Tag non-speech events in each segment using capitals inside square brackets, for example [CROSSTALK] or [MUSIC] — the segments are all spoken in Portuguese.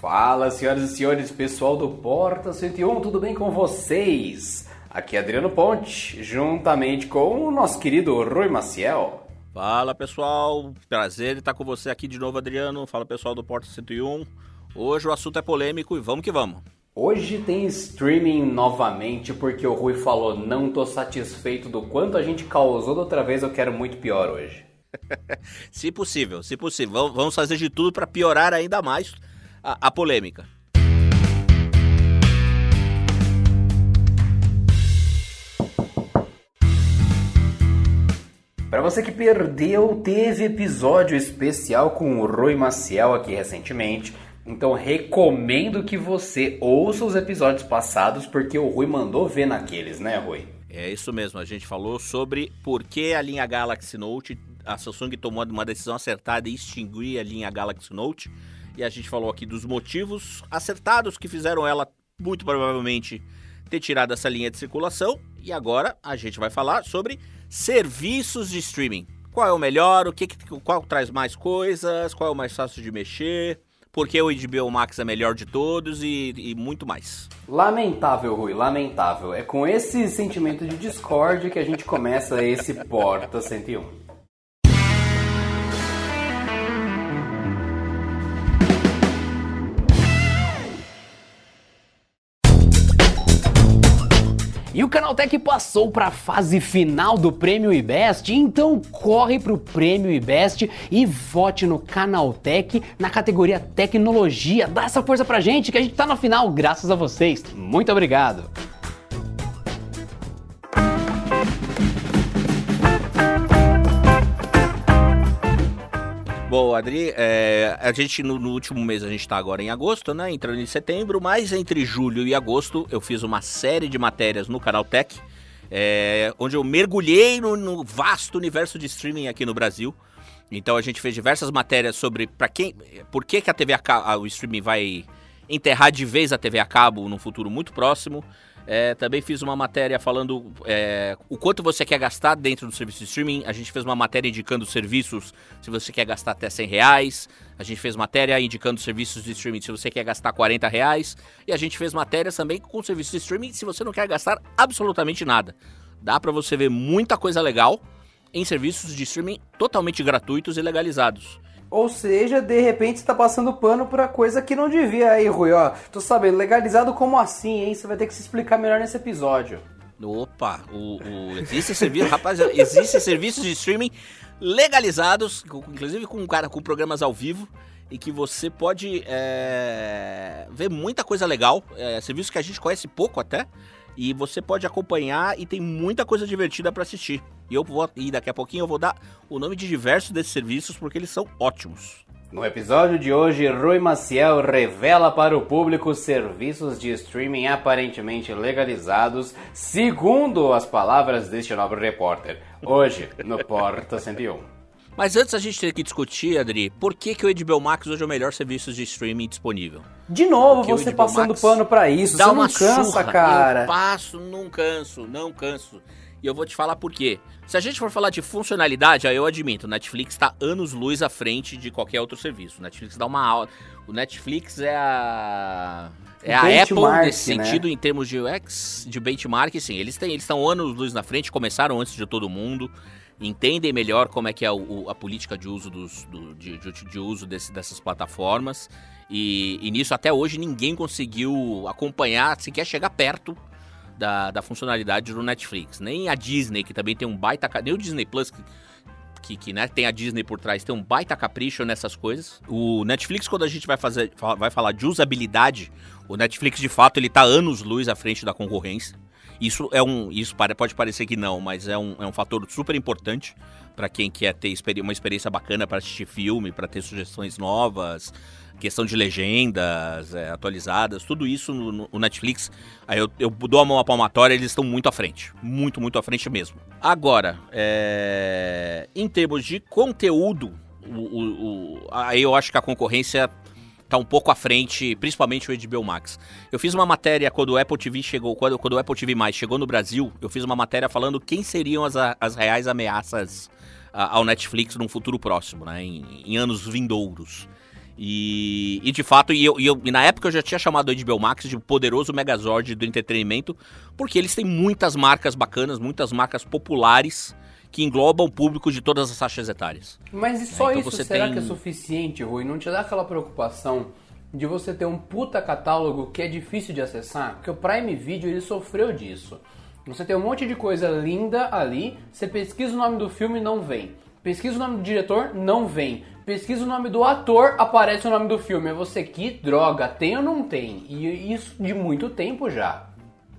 Fala, senhoras e senhores, pessoal do Porta 101, tudo bem com vocês? Aqui é Adriano Ponte, juntamente com o nosso querido Rui Maciel. Fala pessoal, prazer estar com você aqui de novo, Adriano. Fala pessoal do Porta 101. Hoje o assunto é polêmico e vamos que vamos. Hoje tem streaming novamente porque o Rui falou: não tô satisfeito do quanto a gente causou da outra vez, eu quero muito pior hoje. [LAUGHS] se possível, se possível. Vamos fazer de tudo para piorar ainda mais a, a polêmica. Para você que perdeu, teve episódio especial com o Rui Maciel aqui recentemente. Então recomendo que você ouça os episódios passados porque o Rui mandou ver naqueles, né, Rui? É isso mesmo, a gente falou sobre por que a linha Galaxy Note, a Samsung tomou uma decisão acertada e extinguir a linha Galaxy Note. E a gente falou aqui dos motivos acertados que fizeram ela, muito provavelmente, ter tirado essa linha de circulação. E agora a gente vai falar sobre serviços de streaming. Qual é o melhor? O que, qual traz mais coisas? Qual é o mais fácil de mexer? Por que o HBO Max é melhor de todos e, e muito mais. Lamentável, Rui, lamentável. É com esse sentimento de discórdia que a gente começa esse Porta 101. E o Canaltech passou para a fase final do Prêmio IBEST, então corre para o Prêmio IBEST e vote no Canaltech na categoria Tecnologia. Dá essa força pra gente que a gente tá na final graças a vocês. Muito obrigado. Bom, Adri, é, a gente no, no, último mês a gente está agora em agosto, né? Entrando em setembro, mas entre julho e agosto eu fiz uma série de matérias no canal Tech, é, onde eu mergulhei no, no, vasto universo de streaming aqui no Brasil. Então a gente fez diversas matérias sobre para quem, por que, que a TV a, o streaming vai enterrar de vez a TV a cabo no futuro muito próximo. É, também fiz uma matéria falando é, o quanto você quer gastar dentro do serviço de streaming. A gente fez uma matéria indicando serviços se você quer gastar até 100 reais. A gente fez matéria indicando serviços de streaming se você quer gastar 40 reais. E a gente fez matéria também com serviços de streaming se você não quer gastar absolutamente nada. Dá para você ver muita coisa legal em serviços de streaming totalmente gratuitos e legalizados. Ou seja, de repente você tá passando pano pra coisa que não devia aí, Rui, ó. Tô sabendo, legalizado como assim, hein? Você vai ter que se explicar melhor nesse episódio. Opa, o, o existe serviço, rapaz, existe serviços de streaming legalizados, inclusive com cara com programas ao vivo e que você pode é, ver muita coisa legal, é, serviços que a gente conhece pouco até, e você pode acompanhar e tem muita coisa divertida para assistir. E eu vou e daqui a pouquinho eu vou dar o nome de diversos desses serviços porque eles são ótimos. No episódio de hoje, Rui Maciel revela para o público serviços de streaming aparentemente legalizados, segundo as palavras deste nobre repórter. Hoje, no Porta 101. Mas antes a gente tem que discutir, Adri, por que, que o HBO Max hoje é o melhor serviço de streaming disponível? De novo Porque você passando Max pano para isso, dá você uma não cansa, surra. cara. Eu passo, não canso, não canso. E eu vou te falar por quê. Se a gente for falar de funcionalidade, aí eu admito, o Netflix está anos luz à frente de qualquer outro serviço. O Netflix dá uma aula. O Netflix é a é a Apple nesse né? sentido em termos de UX, de benchmark, sim. Eles têm, eles estão anos luz na frente, começaram antes de todo mundo entendem melhor como é que é o, a política de uso, dos, do, de, de, uso desse, dessas plataformas. E, e, nisso até hoje ninguém conseguiu acompanhar, sequer chegar perto da, da funcionalidade do Netflix. Nem a Disney, que também tem um baita. Nem o Disney Plus, que, que, que né, tem a Disney por trás, tem um baita capricho nessas coisas. O Netflix, quando a gente vai, fazer, vai falar de usabilidade, o Netflix de fato ele tá anos luz à frente da concorrência. Isso é um. Isso pode parecer que não, mas é um, é um fator super importante para quem quer ter uma experiência bacana para assistir filme, para ter sugestões novas, questão de legendas é, atualizadas, tudo isso no, no Netflix. Aí eu, eu, dou a mão à palmatória, eles estão muito à frente. Muito, muito à frente mesmo. Agora, é, em termos de conteúdo, o, o, o, aí eu acho que a concorrência tá um pouco à frente, principalmente o HBO Max. Eu fiz uma matéria quando o Apple TV chegou, quando, quando o Apple TV Mais chegou no Brasil, eu fiz uma matéria falando quem seriam as, as reais ameaças ao Netflix num futuro próximo, né, em, em anos vindouros. E, e de fato, e, eu, e, eu, e na época eu já tinha chamado o HBO Max de poderoso Megazord do entretenimento, porque eles têm muitas marcas bacanas, muitas marcas populares que englobam o público de todas as faixas etárias. Mas e só então, isso será tem... que é suficiente, Rui? Não te dá aquela preocupação de você ter um puta catálogo que é difícil de acessar? Porque o Prime Video ele sofreu disso. Você tem um monte de coisa linda ali, você pesquisa o nome do filme e não vem. Pesquisa o nome do diretor, não vem. Pesquisa o nome do ator, aparece o nome do filme. É você, que droga, tem ou não tem? E isso de muito tempo já.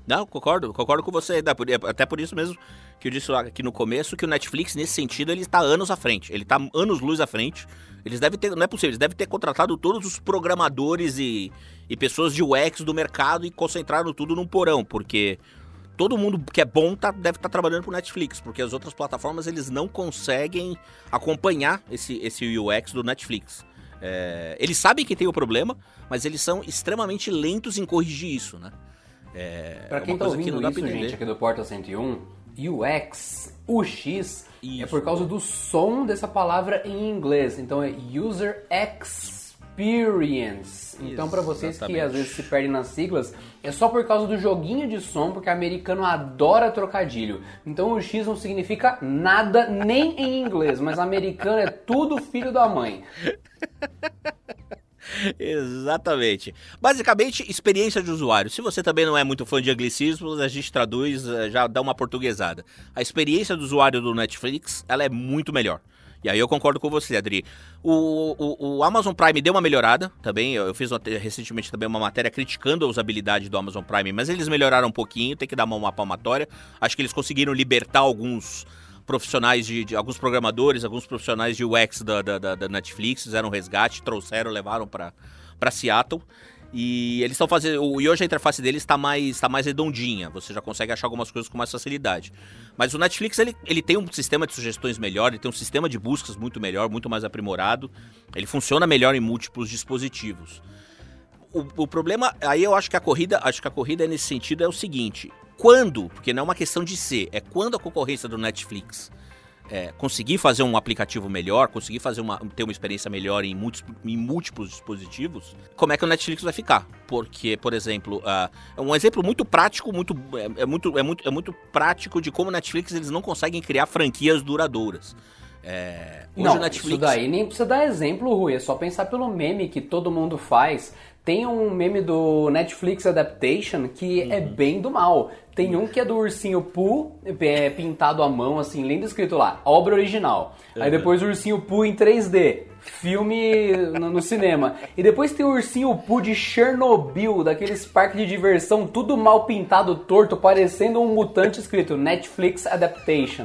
Não, concordo, concordo com você. Até por isso mesmo que eu disse aqui no começo que o Netflix, nesse sentido, ele está anos à frente. Ele está anos luz à frente. Eles devem ter, não é possível, eles devem ter contratado todos os programadores e, e pessoas de UX do mercado e concentraram tudo num porão, porque todo mundo que é bom tá, deve estar tá trabalhando pro Netflix, porque as outras plataformas eles não conseguem acompanhar esse, esse UX do Netflix. É, eles sabem que tem o problema, mas eles são extremamente lentos em corrigir isso, né? É, pra quem é tá ouvindo que isso, gente, aqui do Porta 101, UX, UX, isso. é por causa do som dessa palavra em inglês. Então é User Experience. Então, para vocês exatamente. que às vezes se perdem nas siglas, é só por causa do joguinho de som, porque americano adora trocadilho. Então, o X não significa nada nem em inglês, mas americano é tudo filho da mãe. [LAUGHS] Exatamente. Basicamente, experiência de usuário. Se você também não é muito fã de anglicismos, a gente traduz, eh, já dá uma portuguesada. A experiência do usuário do Netflix, ela é muito melhor. E aí eu concordo com você, Adri. O, o, o Amazon Prime deu uma melhorada também. Eu fiz recentemente também uma matéria criticando a usabilidade do Amazon Prime, mas eles melhoraram um pouquinho, tem que dar uma, uma palmatória. Acho que eles conseguiram libertar alguns profissionais de, de, alguns programadores, alguns profissionais de UX da, da, da Netflix, fizeram um resgate, trouxeram, levaram para Seattle. E eles estão fazendo. E hoje a interface deles está mais, tá mais redondinha. Você já consegue achar algumas coisas com mais facilidade. Mas o Netflix ele, ele tem um sistema de sugestões melhor, ele tem um sistema de buscas muito melhor, muito mais aprimorado. Ele funciona melhor em múltiplos dispositivos. O, o problema, aí eu acho que a corrida, acho que a corrida nesse sentido é o seguinte: quando, porque não é uma questão de ser, é quando a concorrência do Netflix é, conseguir fazer um aplicativo melhor, conseguir fazer uma, ter uma experiência melhor em, em múltiplos dispositivos, como é que o Netflix vai ficar? Porque, por exemplo, uh, um exemplo muito prático, muito, é, é, muito, é, muito, é muito prático de como o Netflix eles não conseguem criar franquias duradouras. É, não, Netflix... isso daí nem precisa dar exemplo, Rui, é só pensar pelo meme que todo mundo faz tem um meme do Netflix Adaptation que é uhum. é bem do mal. Tem um que é do ursinho Pooh, é, pintado à mão, assim, lindo escrito lá, obra original. Uhum. Aí depois o ursinho Pooh em 3D, filme no, no, cinema. E depois tem o ursinho Pooh de Chernobyl, daqueles parques de diversão, tudo mal pintado, torto, parecendo um mutante escrito Netflix Adaptation.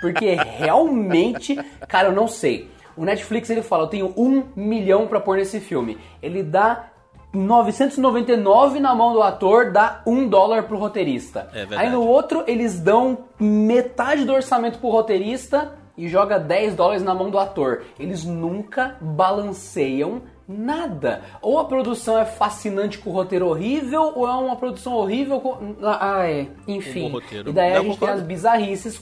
Porque realmente, cara, eu não sei. O Netflix ele fala, eu tenho um milhão para pôr nesse filme. Ele dá 999 na mão do ator dá 1 dólar pro roteirista. É Aí no outro eles dão metade do orçamento pro roteirista e joga 10 dólares na mão do ator. Eles nunca balanceiam nada. Ou a produção é fascinante com o roteiro horrível, ou é uma produção horrível com. Ah, é. Enfim. Um e daí a gente tem as bizarrices.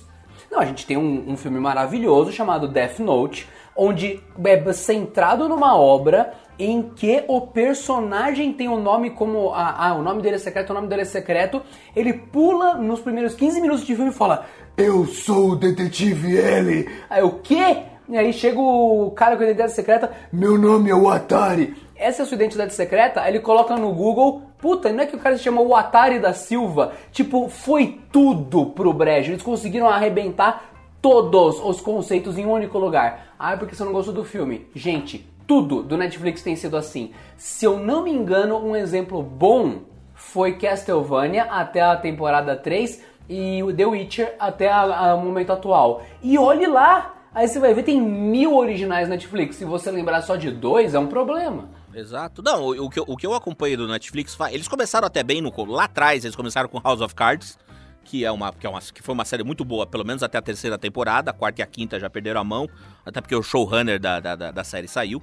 Não, a gente tem um, um filme maravilhoso chamado Death Note, onde é centrado numa obra em que o personagem tem o nome como. Ah, ah, o nome dele é secreto, o nome dele é secreto. Ele pula nos primeiros 15 minutos de filme e fala: Eu sou o detetive L. Aí o quê? E aí chega o cara com a identidade secreta: Meu nome é o Atari. Essa é a sua identidade secreta? Aí ele coloca no Google: Puta, não é que o cara se chama o Atari da Silva? Tipo, foi tudo pro brejo. Eles conseguiram arrebentar todos os conceitos em um único lugar. Ah, é porque você não gostou do filme. Gente, tudo do Netflix tem sido assim. Se eu não me engano, um exemplo bom foi Castlevania até a temporada 3 e o The Witcher até o momento atual. E olhe lá! Aí você vai ver, tem mil originais Netflix. Se você lembrar só de dois, é um problema. Exato. Não, o, o, que, eu, o que eu acompanhei do Netflix, eles começaram até bem no, lá atrás, eles começaram com House of Cards, que é uma que, é uma, que foi uma série muito boa, pelo menos até a terceira temporada. A quarta e a quinta já perderam a mão, até porque o showrunner da, da, da, da série saiu.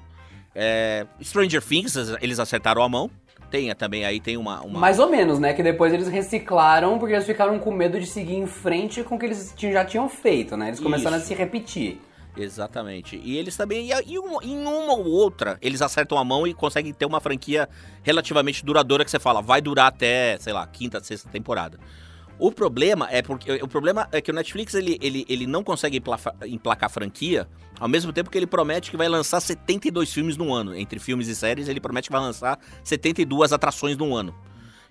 É, Stranger Things, eles acertaram a mão. Tem também aí, tem uma, uma, Mais ou menos, né? Que depois eles reciclaram porque eles ficaram com medo de seguir em frente com o que eles já tinham feito, né? Eles começaram Isso. a se repetir. Exatamente. E eles também. E, em uma ou outra, eles acertam a mão e conseguem ter uma franquia relativamente duradoura que você fala, vai durar até, sei lá, quinta, sexta temporada. O problema é porque o problema é que o Netflix ele, ele, ele não consegue emplacar, franquia, ao mesmo tempo que ele promete que vai lançar 72 filmes no ano. Entre filmes e séries, ele promete que vai lançar 72 atrações no ano.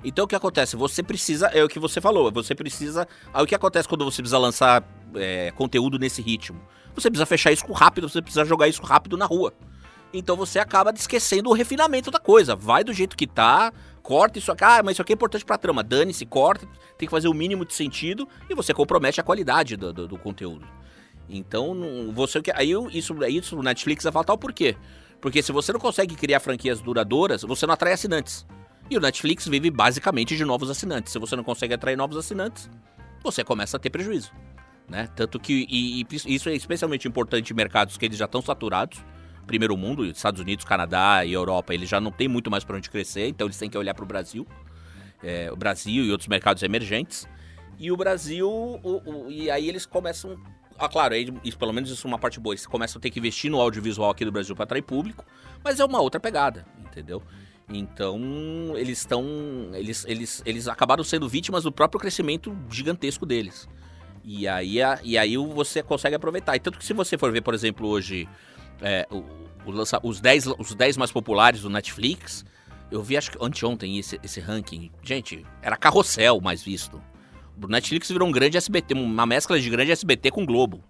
Então o que acontece? Você precisa, é o que você falou, você precisa. Aí o que acontece quando você precisa lançar é, conteúdo nesse ritmo? Você precisa fechar isso rápido, você precisa jogar isso rápido na rua. Então você acaba esquecendo o refinamento da coisa. Vai do jeito que tá, corta isso aqui. Ah, mas isso aqui é importante pra trama. Dane-se, corta, tem que fazer o mínimo de sentido e você compromete a qualidade do, do, do conteúdo. Então, você aí isso, isso no Netflix é fatal por quê? Porque se você não consegue criar franquias duradouras, você não atrai assinantes. E o Netflix vive basicamente de novos assinantes. Se você não consegue atrair novos assinantes, você começa a ter prejuízo. Né? Tanto que e, e isso é especialmente importante em mercados que eles já estão saturados. Primeiro mundo, Estados Unidos, Canadá e Europa, eles já não tem muito mais para onde crescer, então eles têm que olhar para o Brasil. É, o Brasil e outros mercados emergentes. E o Brasil, o, o, e aí eles começam. Ah, claro, aí, isso, pelo menos isso é uma parte boa. Eles começam a ter que investir no audiovisual aqui do Brasil para atrair público, mas é uma outra pegada, entendeu? Então, eles estão. Eles, eles, eles acabaram sendo vítimas do próprio crescimento gigantesco deles. E aí, e aí você consegue aproveitar. E tanto que se você for ver, por exemplo, hoje é, o, o lança, os 10 os dez mais populares do Netflix, eu vi acho que anteontem esse, esse ranking. Gente, era carrossel mais visto. O Netflix virou um grande SBT, uma mescla de grande SBT com Globo.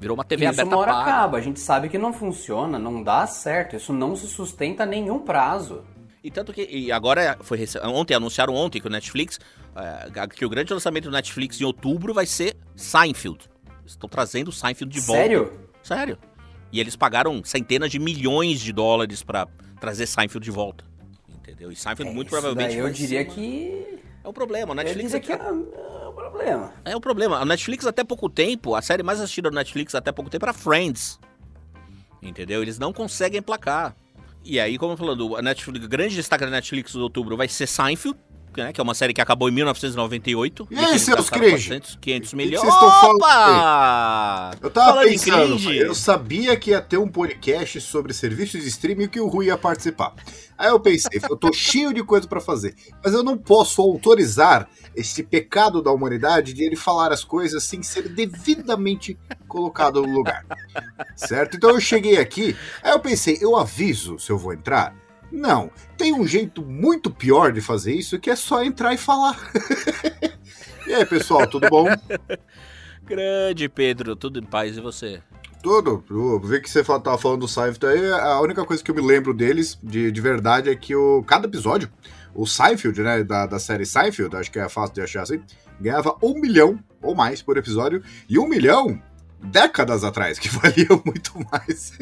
Virou uma TV isso aberta uma hora para. acaba. A gente sabe que não funciona, não dá certo. Isso não se sustenta a nenhum prazo. E tanto que e agora foi ontem anunciaram ontem que o Netflix é, que o grande lançamento do Netflix em outubro vai ser Seinfeld. Estão trazendo Seinfeld de volta. Sério? Sério. E eles pagaram centenas de milhões de dólares para trazer Seinfeld de volta. Entendeu? E Seinfeld é, muito provavelmente. eu diria que. É o problema. A Netflix. Eu diria que é, o problema. É o problema. A Netflix até pouco tempo, a série mais assistida do Netflix até pouco tempo era Friends. Entendeu? Eles não conseguem placar. E aí, como falando, a Netflix, o grande destaque da Netflix de outubro vai ser Seinfeld, né, que é uma série que acabou em 1998. E, aí, seus cringe? 500 milhões. Vocês estão falando? Eu tava falando pensando, eu sabia que ia ter um podcast sobre serviços de streaming que o Rui ia participar. Aí eu pensei, eu tô cheio de coisa para fazer, mas eu não posso autorizar esse pecado da humanidade de ele falar as coisas sem ser devidamente colocado no lugar. Certo? Então eu cheguei aqui, aí eu pensei, eu aviso se eu vou entrar. Não, tem um jeito muito pior de fazer isso que é só entrar e falar. [LAUGHS] e aí, pessoal, tudo bom? [LAUGHS] Grande Pedro, tudo em paz e você? Tudo. Eu vi que você tava falando do Seinfeld aí. A única coisa que eu me lembro deles, de, de verdade, é que o, cada episódio, o Seinfeld, né, da, da série Seinfeld, acho que é fácil de achar assim, ganhava um milhão ou mais por episódio. E um milhão décadas atrás, que [LAUGHS] valiam muito mais.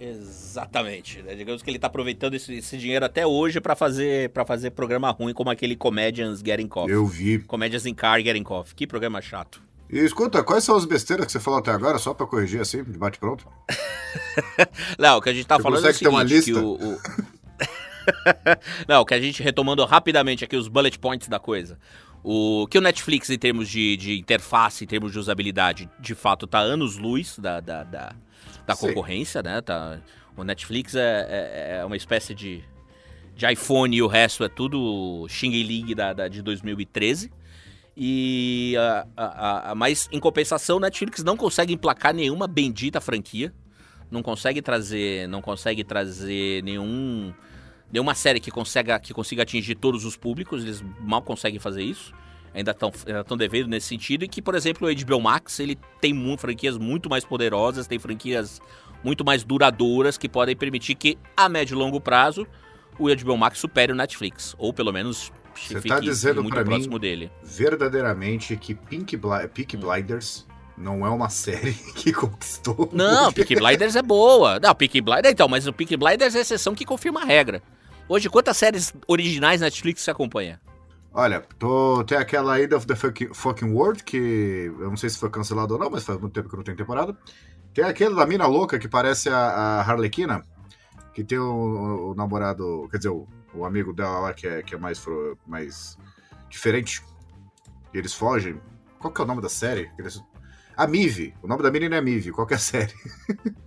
Exatamente. Né? Digamos que ele está aproveitando esse, esse, dinheiro até hoje para fazer para fazer programa ruim como aquele Comedians Getting Coffee. Eu vi. Comedians in Car Getting Coffee. Que programa chato. E escuta, quais são as besteiras que você falou até agora, só para corrigir assim, de bate pronto? Não, [LAUGHS] o que a gente tá você falando é o seguinte, uma lista? que o... o... [LAUGHS] Não, o que a gente retomando rapidamente aqui os bullet points da coisa. O que o Netflix, em termos de, de interface, em termos de usabilidade, de fato tá anos-luz da, da, da, da concorrência, né? Tá, o Netflix é, é, é, uma espécie de, de iPhone e o resto é tudo Xing Ling da, da, de 2013. E a, a, a, mas em compensação, o Netflix não consegue emplacar nenhuma bendita franquia. Não consegue trazer, não consegue trazer nenhum nenhuma série que consiga, que consiga atingir todos os públicos, eles mal conseguem fazer isso. Ainda estão ainda devendo nesse sentido. E que, por exemplo, o HBO Max ele tem muito, franquias muito mais poderosas, tem franquias muito mais duradouras que podem permitir que, a médio e longo prazo, o HBO Max supere o Netflix. Ou pelo menos Você está dizendo muito próximo mim, dele. verdadeiramente que Pink Bli Peak hum. Blinders não é uma série [LAUGHS] que conquistou. Não, Peak Blinders é boa. Não, Peak Blinders, então, mas o Peak Blinders é a exceção que confirma a regra. Hoje, quantas séries originais Netflix você acompanha? Olha, tô, tem aquela End of the fucking, World, que eu não sei se foi cancelado ou não, mas faz muito tempo que não tem temporada. Tem aquele da mina louca que parece a, a Harlequina, que tem o, o, namorado, quer dizer, o, o amigo dela lá que é, que é mais, mais diferente. E eles fogem. Qual que é o nome da série? Eles, A Mive. O nome da menina é Mive. Qual é a série? [LAUGHS]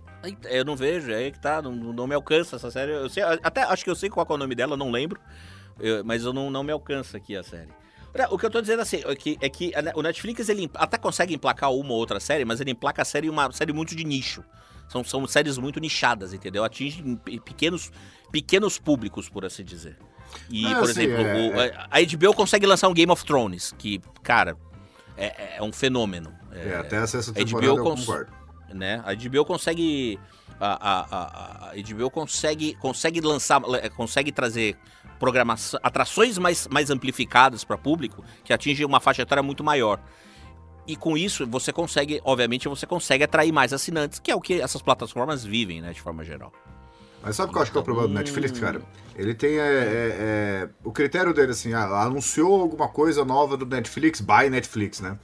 Eu não vejo, é aí que tá, não, não me alcança essa série. Eu sei, até acho que eu sei qual é o nome dela, não lembro. Eu, mas eu não, não me alcança aqui a série. O que eu tô dizendo assim, é que, é que o Netflix ele até consegue emplacar uma ou outra série, mas ele emplaca a série uma série muito de nicho. São, são séries muito nichadas, entendeu? Atinge pequenos, pequenos públicos, por assim dizer. E, ah, por sim, exemplo, é, o, é. a HBO consegue lançar um Game of Thrones, que, cara, é, é um fenômeno. É, até essa temporada HBO eu concordo. Né? A HBO consegue... A, a, a, a HBO consegue, consegue lançar, consegue trazer programação, atrações mais, mais amplificadas para público que atingem uma faixa etária muito maior. E com isso, você consegue, obviamente, você consegue atrair mais assinantes, que é o que essas plataformas vivem, né, de forma geral. Mas sabe o que eu acho que é o problema do Netflix, cara? Ele tem é, é, é, o critério dele, assim, ah, anunciou alguma coisa nova do Netflix, by Netflix, né?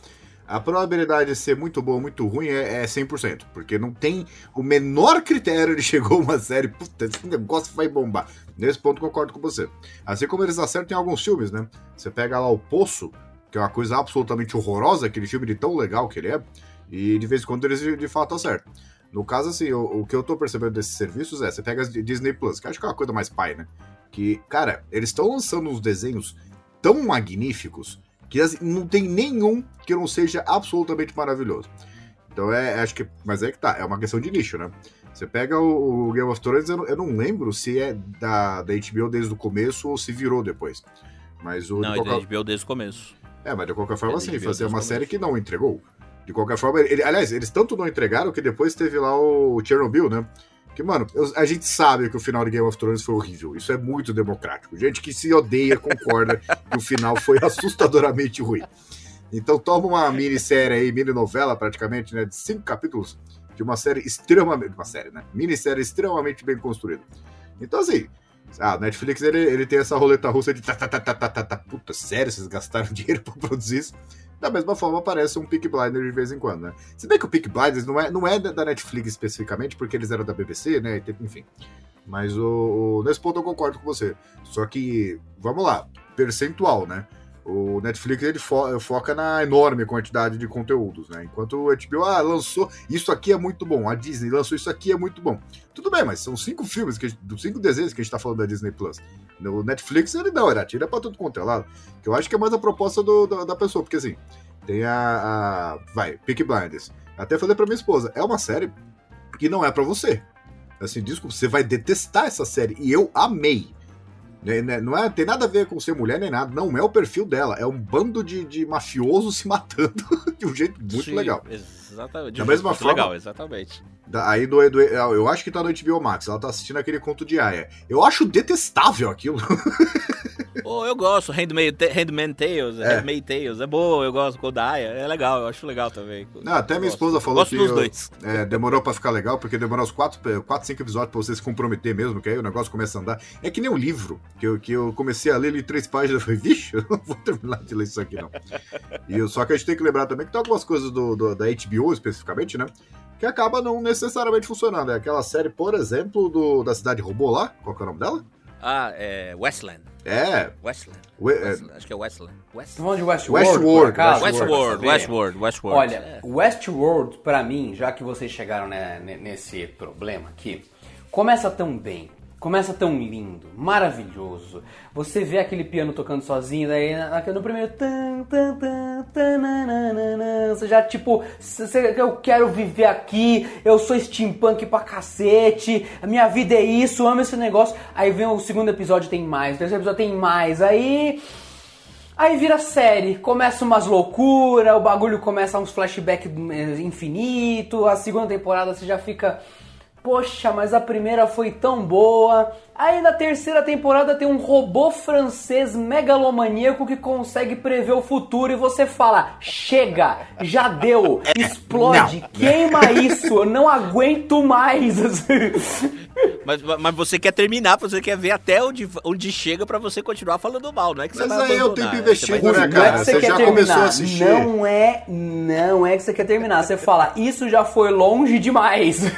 A probabilidade de ser muito bom ou muito ruim é, é 100%, porque não tem o menor critério de [LAUGHS] chegou uma série, puta, esse negócio vai bombar. Nesse ponto concordo com você. Assim como eles acertam em alguns filmes, né? Você pega lá o Poço, que é uma coisa absolutamente horrorosa, aquele filme de tão legal que ele é, e de vez em quando eles de, fato acertam. No caso, assim, o, o, que eu tô percebendo desses serviços é, você pega a Disney Plus, que acho que é uma coisa mais pai, né? Que, cara, eles estão lançando uns desenhos tão magníficos que assim, não tem nenhum que não seja absolutamente maravilhoso. Então é, acho que. Mas é que tá, é uma questão de nicho, né? Você pega o, o Game of Thrones, eu não, eu não, lembro se é da, da HBO desde o começo ou se virou depois. Mas o. Não, é qualquer... da HBO desde o começo. É, mas de qualquer forma, é sim, fazer uma série que não entregou. De qualquer forma, ele, aliás, eles tanto não entregaram que depois teve lá o Chernobyl, né? Que, mano, eu, a gente sabe que o final de Game of Thrones foi horrível. Isso é muito democrático. Gente que se odeia concorda [LAUGHS] que o final foi assustadoramente ruim. Então toma uma minissérie aí, mini novela praticamente, né? De cinco capítulos de uma série extremamente. Uma série, né? Minissérie extremamente bem construída. Então, assim, ah, Netflix ele, ele tem essa roleta russa de tá, tá, tá, tá, tá, tá, tá, puta, sério, vocês gastaram [LAUGHS] dinheiro pra produzir isso? Da mesma forma aparece um Peak Blinders de vez em quando, né? Se bem que o Peak Blinders não é, não é da Netflix especificamente, porque eles eram da BBC, né? Enfim. Mas o, o, nesse ponto eu concordo com você. Só que, vamos lá, percentual, né? O Netflix ele fo foca na enorme quantidade de conteúdos, né? Enquanto o HBO ah, lançou isso aqui é muito bom, a Disney lançou isso aqui é muito bom. Tudo bem, mas são cinco filmes, que gente, cinco desenhos que a gente tá falando da Disney Plus. No Netflix ele não, ele atira pra tudo quanto é lado. Que eu acho que é mais a proposta do, do, da pessoa, porque assim, tem a, a. vai, Peak Blinders. Até falei pra minha esposa, é uma série que não é para você. Assim, desculpa, você vai detestar essa série. E eu amei. Né, né, não é, tem nada a ver com ser mulher nem nada, não é o perfil dela, é um bando de, de mafiosos [LAUGHS] se matando de um jeito muito Sim, legal. Exatamente. Da mesma forma. Legal, exatamente. Aí do, do, eu acho que tá no HBO Max, ela tá assistindo aquele conto de Aya. Eu acho detestável aquilo. [LAUGHS] oh, eu gosto, Handmaid, Tales, é. Handmaid Tales, é boa, eu gosto com da Aya, é legal, eu acho legal também. Não, até minha esposa falou gosto que dos eu, dois. É, demorou pra ficar legal, porque demorou uns 4, 4, 5 episódios pra você se comprometer mesmo, que aí o negócio começa a andar. É que nem um livro, que eu, que eu comecei a ler ali três páginas e falei, vixe, [LAUGHS] eu não vou terminar de ler isso aqui não. e, só que a gente tem que lembrar também que tem algumas coisas do, do da HBO especificamente, né? que acaba não necessariamente funcionando. É aquela série, por exemplo, do, da cidade robô lá, qual que é o nome dela? Ah, é Westland. É. Westland. We, é... Westland. Acho que é Westland. West... falando de Westworld? Westworld. Westworld, Westworld, Westworld. Olha, é. Westworld, pra mim, já que vocês chegaram né, nesse problema aqui, começa tão bem, Começa tão lindo, maravilhoso. Você vê aquele piano tocando sozinho, daí no primeiro. Você já tipo, eu quero viver aqui, eu sou steampunk pra cacete, a minha vida é isso, amo esse negócio. Aí vem o segundo episódio, tem mais, o terceiro episódio tem mais, aí. Aí vira série, começa umas loucuras, o bagulho começa uns flashbacks eh, infinito, a segunda temporada você já fica poxa, mas a primeira foi tão boa. Aí na terceira temporada tem um robô francês megalomaníaco que consegue prever o futuro e você fala: chega, já deu, [LAUGHS] é, explode, não. queima isso, eu não aguento mais. [LAUGHS] Mas, mas você quer terminar, você quer ver até onde, onde chega para você continuar falando mal, não é que você mas vai aí eu tenho que investir, né, cara? Não é que você, você já terminar. começou a assistir. Não é, não é que você quer terminar. Você fala, isso já foi longe demais.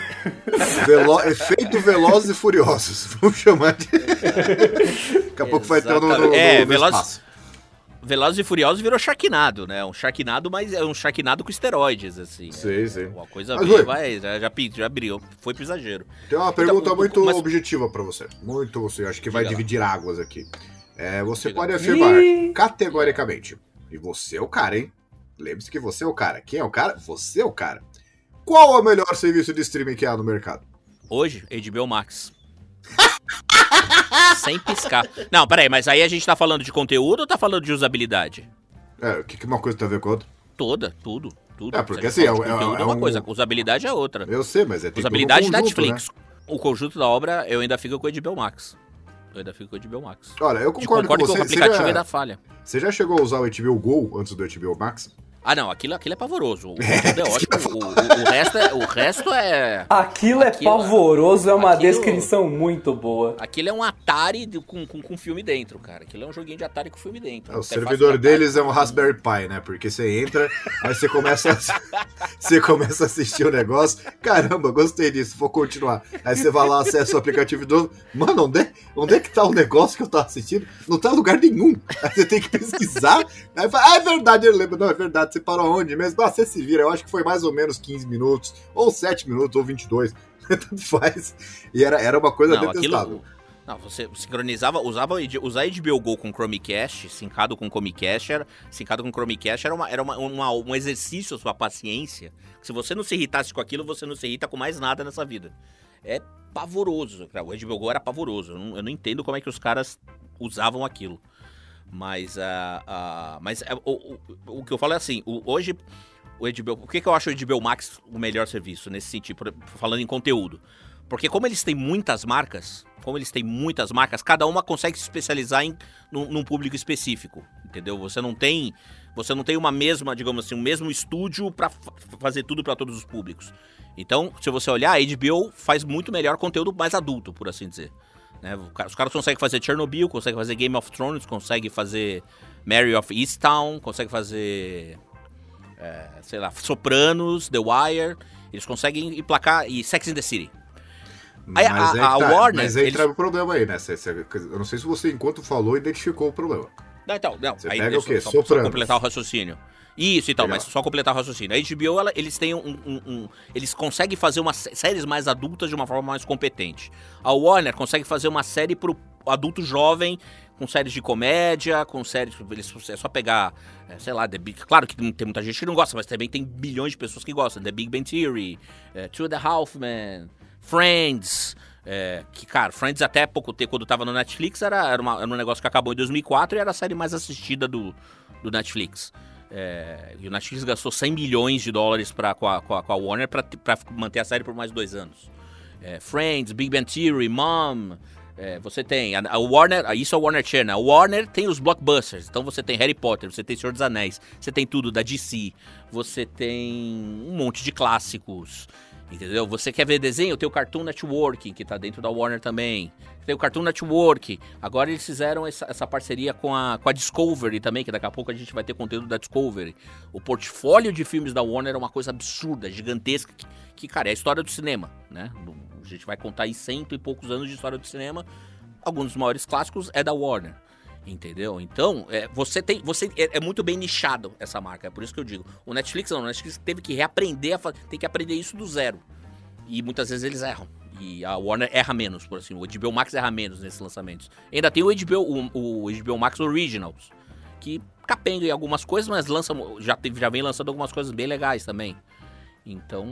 Velo, efeito Velozes e Furiosos, vamos [LAUGHS] chamar de... Daqui a pouco vai estar no, no, no, é, Velozes... Velozes e Furiosos virou Sharknado, né? Um Sharknado, mas é um Sharknado com esteroides, assim. Sim, é, sim. Uma coisa mas, vai, já, já, já abriu, foi pro exagero. Tem uma pergunta então, muito mas... objetiva para você. Muito você, acho que vai Diga dividir lá. águas aqui. É, você Diga pode lá. afirmar categoricamente, e você é o cara, hein? Lembre-se que você é o cara. Quem é o cara? Você é o cara. Qual é o melhor serviço de streaming que há no mercado? Hoje, HBO Max. [LAUGHS] Sem piscar. Não, peraí, mas aí a gente tá falando de conteúdo ou tá falando de usabilidade? É, o que, que uma coisa tem a ver com a outra? Toda, tudo. Tudo. É, porque assim, é, é, é, uma um... coisa, usabilidade é outra. Eu sei, mas é Usabilidade conjunto, Netflix. Né? O conjunto da obra, eu ainda fico com o HBO Max. Eu ainda fico com o HBO Max. Olha, eu concordo, concordo com você. que o aplicativo já, ainda falha. Você já chegou a usar o HBO Go antes do HBO Max? Ah, não, aquilo, aquilo é pavoroso. O, [LAUGHS] é, é ótimo. O, o, resto é, o resto é. Aquilo, é aquilo, pavoroso, é uma aquilo, descrição muito boa. Aquilo é um Atari com, com, com filme dentro, cara. Aquilo é um joguinho de Atari com filme dentro. É, o servidor deles é um Raspberry Pi, né? Porque você entra, aí você começa a, [LAUGHS] você começa a assistir o negócio. Caramba, gostei disso, vou continuar. Aí você vai lá, acessa o aplicativo do. Mano, onde, é, onde é que tá o negócio que eu tô assistindo? Não tá em lugar nenhum. Aí você tem que pesquisar. Aí fala, ah, é verdade, ele lembra. Não, é verdade você parou aonde mesmo? Ah, você se vira, eu acho que foi mais ou menos 15 minutos, ou 7 minutos, ou 22, [LAUGHS] tanto faz. E era, era uma coisa não, detestável. Aquilo... Não, você sincronizava, usava usar HBO Go com Chromecast, sincado com Chromecast, era, sincado com Chromecast era, uma, era uma, uma, um exercício sua paciência. Se você não se irritasse com aquilo, você não se irrita com mais nada nessa vida. É pavoroso. O HBO Go era pavoroso. Eu não, eu não entendo como é que os caras usavam aquilo. Mas, uh, uh, mas uh, o, o, o, que eu falo é assim, o, hoje o HBO, o que, que eu acho o HBO Max o melhor serviço nesse sentido, falando em conteúdo? Porque como eles têm muitas marcas, como eles têm muitas marcas, cada uma consegue se especializar em num, num público específico, entendeu? Você não tem, você não tem uma mesma, digamos assim, um mesmo estúdio para fazer tudo para todos os públicos. Então, se você olhar, a HBO faz muito melhor conteúdo mais adulto, por assim dizer. Né? Os caras conseguem fazer Chernobyl, conseguem fazer Game of Thrones, conseguem fazer Mary of Easttown, conseguem fazer, é, sei lá, Sopranos, The Wire. Eles conseguem emplacar e Sex in the City. Aí, mas a, a tá, Warner. Mas aí eles... o problema aí, né? eu não sei se você, enquanto falou, identificou o problema. Não, então, não. Você aí, pega o quê? Só, só completar o raciocínio. Isso, então, Legal. mas só completar o raciocínio. A HBO, ela, eles têm um, um, um, Eles conseguem fazer umas séries mais adultas de uma forma mais competente. A Warner consegue fazer uma série pro adulto jovem, com séries de comédia, com séries. Eles, é só pegar, é, sei lá, The Big. Claro que tem muita gente que não gosta, mas também tem bilhões de pessoas que gostam. The Big Bang Theory, é, Two the Halfman, Friends. É, que, cara, Friends até pouco tempo, quando tava no Netflix, era, era, uma, era um negócio que acabou em 2004 e era a série mais assistida do, do Netflix. É, o Netflix gastou 100 milhões de dólares pra, com, a, com, a, com a Warner para manter a série por mais dois anos. É, Friends, Big Bang Theory, Mom. É, você tem a, a, Warner, isso é o Warner Channel. A Warner tem os blockbusters. Então você tem Harry Potter, você tem Senhor dos Anéis, você tem tudo da DC, você tem um monte de clássicos. Entendeu? Você quer ver desenho? Tem o Cartoon Network, que tá dentro da Warner também. Tem o Cartoon Network. Agora eles fizeram essa, essa, parceria com a, com a Discovery também, que daqui a pouco a gente vai ter conteúdo da Discovery. O portfólio de filmes da Warner é uma coisa absurda, gigantesca, que, que cara, é a história do cinema, né? A gente vai contar aí cento e poucos anos de história do cinema. Alguns dos maiores clássicos é da Warner. Entendeu? Então, é, você tem. Você é, é, muito bem nichado essa marca. É por isso que eu digo. O Netflix não, o Netflix teve que reaprender a tem que aprender isso do zero. E muitas vezes eles erram. E a Warner erra menos, por assim. O HBO Max erra menos nesses lançamentos. Ainda tem o HBO, o, o HBO Max Originals, que capenga em algumas coisas, mas lança, já, já vem lançando algumas coisas bem legais também. Então,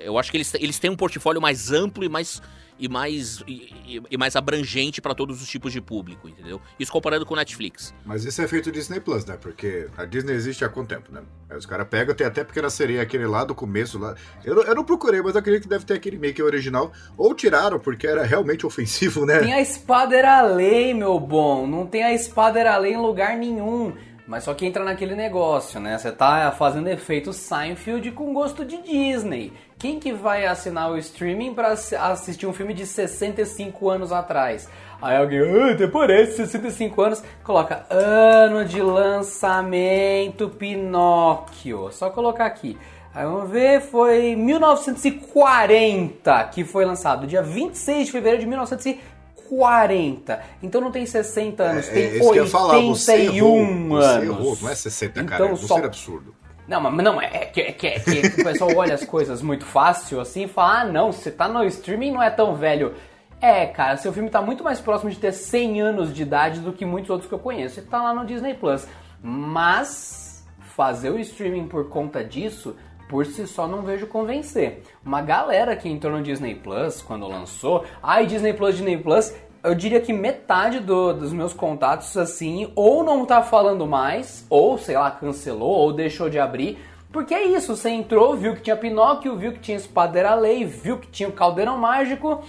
eu acho que eles, eles têm um portfólio mais amplo e mais e mais, e, e mais abrangente para todos os tipos de público, entendeu? Isso comparando com o Netflix. Mas isso é feito Disney Plus, né? Porque a Disney existe há quanto tempo, né? Aí os caras pegam, tem até pequena sereia aquele lá do começo lá. Eu, eu não procurei, mas eu acredito que deve ter aquele make original. Ou tiraram, porque era realmente ofensivo, né? Tem a espada era lei, meu bom. Não tem a espada era lei em lugar nenhum. Mas só que entra naquele negócio, né? Você tá fazendo efeito Seinfeld com gosto de Disney. Quem que vai assinar o streaming para assistir um filme de 65 anos atrás? Aí alguém, ah, até parece 65 anos, coloca ano de lançamento Pinóquio. Só colocar aqui. Aí vamos ver, foi 1940 que foi lançado, dia 26 de fevereiro de 1940. 40. Então não tem 60 anos, É, tem é isso que eu ia falar, você 81 errou, você anos. errou, não é 60, cara, Então não só- seria absurdo. Não, mas não, é que, é que, é que o pessoal olha as coisas muito fácil assim e fala: ah, não, você tá no streaming não é tão velho. É, cara, seu filme tá muito mais próximo de ter 100 anos de idade do que muitos outros que eu conheço. Ele tá lá no Disney Plus. Mas fazer o streaming por conta disso, por si só, não vejo convencer. Uma galera que entrou no Disney Plus quando lançou, ai, Disney Plus, Disney Plus. Eu diria que metade do- dos meus contatos, assim, ou não tá falando mais, ou, sei lá, cancelou, ou deixou de abrir. Porque é isso, você entrou, viu que tinha Pinóquio, viu que tinha Espadeira Lei, viu que tinha o Caldeirão Mágico.